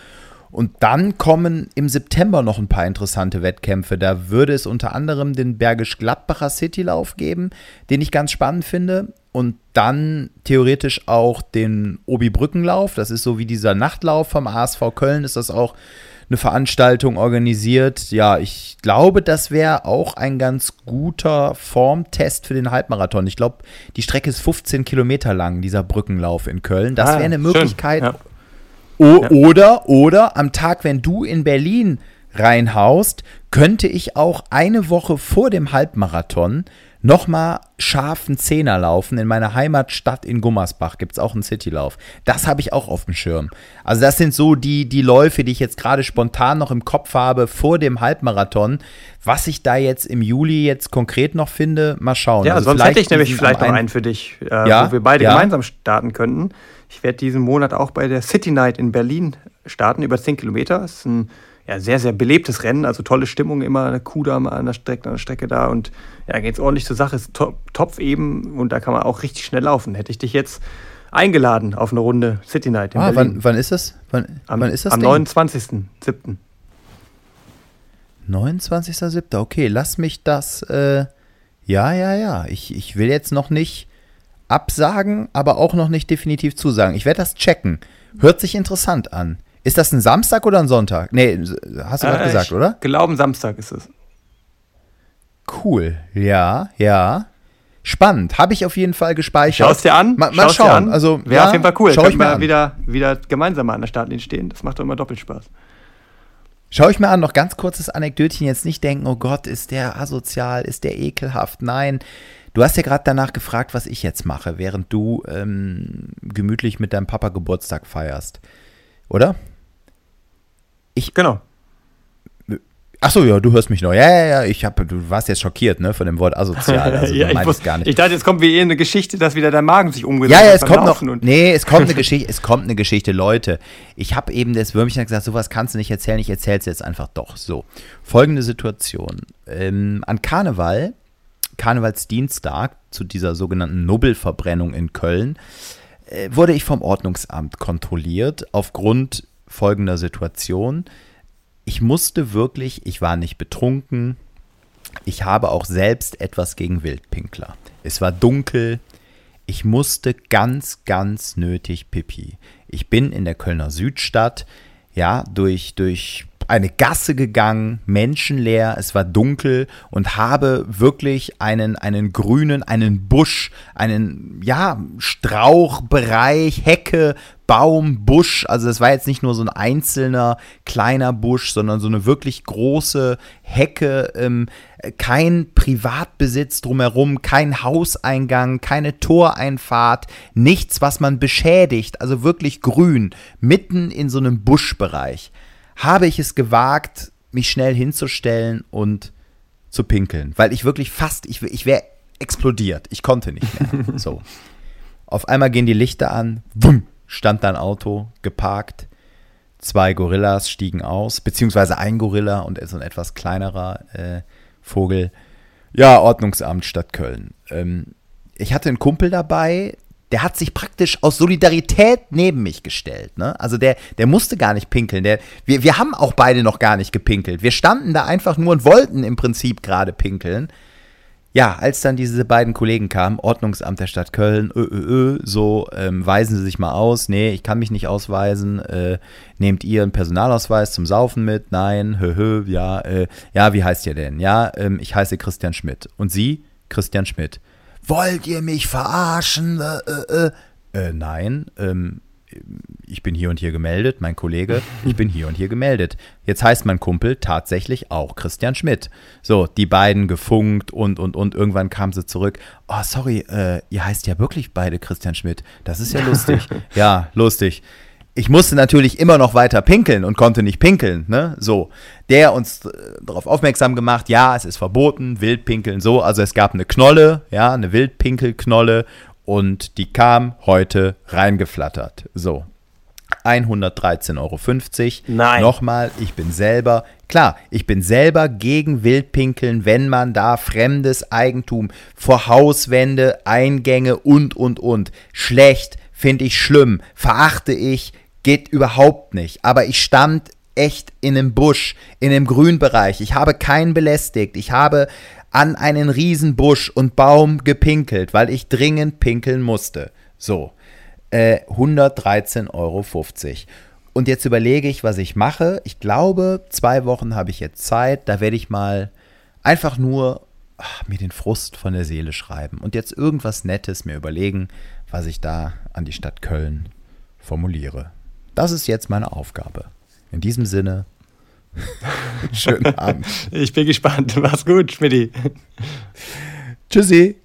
Und dann kommen im September noch ein paar interessante Wettkämpfe. Da würde es unter anderem den Bergisch-Gladbacher Citylauf geben, den ich ganz spannend finde. Und dann theoretisch auch den Obi-Brückenlauf. Das ist so wie dieser Nachtlauf vom ASV Köln, ist das auch eine Veranstaltung organisiert. Ja, ich glaube, das wäre auch ein ganz guter Formtest für den Halbmarathon. Ich glaube, die Strecke ist 15 Kilometer lang, dieser Brückenlauf in Köln. Das ah, wäre eine Möglichkeit, ja. O ja. Oder, oder am Tag, wenn du in Berlin reinhaust, könnte ich auch eine Woche vor dem Halbmarathon nochmal scharfen Zehner laufen. In meiner Heimatstadt in Gummersbach gibt es auch einen Citylauf. Das habe ich auch auf dem Schirm. Also das sind so die, die Läufe, die ich jetzt gerade spontan noch im Kopf habe vor dem Halbmarathon. Was ich da jetzt im Juli jetzt konkret noch finde, mal schauen. Ja, also sonst hätte ich nämlich vielleicht noch einen für dich, äh, ja? wo wir beide ja? gemeinsam starten könnten. Ich werde diesen Monat auch bei der City Night in Berlin starten, über 10 Kilometer. Das ist ein ja, sehr, sehr belebtes Rennen, also tolle Stimmung, immer eine Kuh da an der Strecke, an der Strecke da und ja, geht es ordentlich zur Sache, ist top, Topf eben und da kann man auch richtig schnell laufen. Hätte ich dich jetzt eingeladen auf eine Runde City Night in ah, Berlin. Wann, wann ist das? Wann, am, wann ist das? Am 29.07. 29.07. Okay, lass mich das. Äh, ja, ja, ja. Ich, ich will jetzt noch nicht absagen, aber auch noch nicht definitiv zusagen. Ich werde das checken. Hört sich interessant an. Ist das ein Samstag oder ein Sonntag? Nee, hast du gerade Äh, gesagt, ich oder? Glauben Samstag ist es. Cool. Ja, ja. Spannend. Habe ich auf jeden Fall gespeichert. Schau es dir an. Mal, mal dir schauen. an. Also, Wäre ja, auf jeden Fall cool. Schau ich an. wieder, wieder gemeinsam an der Startlinie stehen. Das macht doch immer doppelt Spaß. Schau ich mir an, noch ganz kurzes Anekdötchen. Jetzt nicht denken, oh Gott, ist der asozial, ist der ekelhaft. Nein. Du hast ja gerade danach gefragt, was ich jetzt mache, während du ähm, gemütlich mit deinem Papa Geburtstag feierst. Oder? Genau. Ach so, ja, du hörst mich noch. Ja, ja, ja. Ich hab, du warst jetzt schockiert, ne, von dem Wort asozial. Also, ja, ich, wusste, gar nicht. ich dachte, jetzt kommt wie eh eine Geschichte, dass wieder dein Magen sich umgedreht Ja, ja, hat es kommt noch. Nee, es kommt eine Geschichte. Es kommt eine Geschichte, Leute. Ich habe eben das Würmchen gesagt, sowas kannst du nicht erzählen. Ich erzähle es jetzt einfach doch. So, folgende Situation: ähm, An Karneval, Karnevalsdienstag zu dieser sogenannten Nubbelverbrennung in Köln, äh, wurde ich vom Ordnungsamt kontrolliert aufgrund folgender Situation. Ich musste wirklich, ich war nicht betrunken, ich habe auch selbst etwas gegen Wildpinkler. Es war dunkel, ich musste ganz, ganz nötig Pipi. Ich bin in der Kölner Südstadt, ja, durch, durch eine Gasse gegangen, menschenleer, es war dunkel und habe wirklich einen, einen grünen, einen Busch, einen, ja, Strauchbereich, Hecke, Baum, Busch, also es war jetzt nicht nur so ein einzelner kleiner Busch, sondern so eine wirklich große Hecke, ähm, kein Privatbesitz drumherum, kein Hauseingang, keine Toreinfahrt, nichts, was man beschädigt, also wirklich grün, mitten in so einem Buschbereich, habe ich es gewagt, mich schnell hinzustellen und zu pinkeln, weil ich wirklich fast, ich, ich wäre explodiert, ich konnte nicht mehr. So. Auf einmal gehen die Lichter an, wumm, stand da ein Auto, geparkt. Zwei Gorillas stiegen aus, beziehungsweise ein Gorilla und so ein etwas kleinerer äh, Vogel. Ja, Ordnungsamt Stadt Köln. Ähm, ich hatte einen Kumpel dabei, der hat sich praktisch aus Solidarität neben mich gestellt. Ne? Also der, der musste gar nicht pinkeln. Der, wir, wir haben auch beide noch gar nicht gepinkelt. Wir standen da einfach nur und wollten im Prinzip gerade pinkeln. Ja, als dann diese beiden Kollegen kamen, Ordnungsamt der Stadt Köln, ö, ö, ö, so, ähm, weisen Sie sich mal aus. Nee, ich kann mich nicht ausweisen. Äh, nehmt ihr einen Personalausweis zum Saufen mit? Nein, hö, hö, ja, äh, ja, wie heißt ihr denn? Ja, ähm, ich heiße Christian Schmidt. Und Sie? Christian Schmidt. Wollt ihr mich verarschen? Äh, äh, äh. äh nein, ähm, ich bin hier und hier gemeldet, mein Kollege, ich bin hier und hier gemeldet. Jetzt heißt mein Kumpel tatsächlich auch Christian Schmidt. So, die beiden gefunkt und, und, und. Irgendwann kam sie zurück. Oh, sorry, äh, ihr heißt ja wirklich beide Christian Schmidt. Das ist ja lustig. ja, lustig. Ich musste natürlich immer noch weiter pinkeln und konnte nicht pinkeln, ne? So. Der uns äh, darauf aufmerksam gemacht, ja, es ist verboten, Wildpinkeln, so. Also es gab eine Knolle, ja, eine Wildpinkelknolle und die kam heute reingeflattert. So. 113,50 Euro. Nein. Nochmal, ich bin selber, klar, ich bin selber gegen Wildpinkeln, wenn man da fremdes Eigentum vor Hauswände, Eingänge und, und, und. Schlecht, finde ich schlimm, verachte ich, geht überhaupt nicht. Aber ich stand echt in einem Busch, in einem Grünbereich. Ich habe keinen belästigt. Ich habe an einen riesen Busch und Baum gepinkelt, weil ich dringend pinkeln musste. So. Äh, 113,50 Euro. Und jetzt überlege ich, was ich mache. Ich glaube, zwei Wochen habe ich jetzt Zeit. Da werde ich mal einfach nur ach, mir den Frust von der Seele schreiben und jetzt irgendwas Nettes mir überlegen, was ich da an die Stadt Köln formuliere. Das ist jetzt meine Aufgabe. In diesem Sinne, schönen Abend. Ich bin gespannt. Mach's gut, Schmidti. Tschüssi.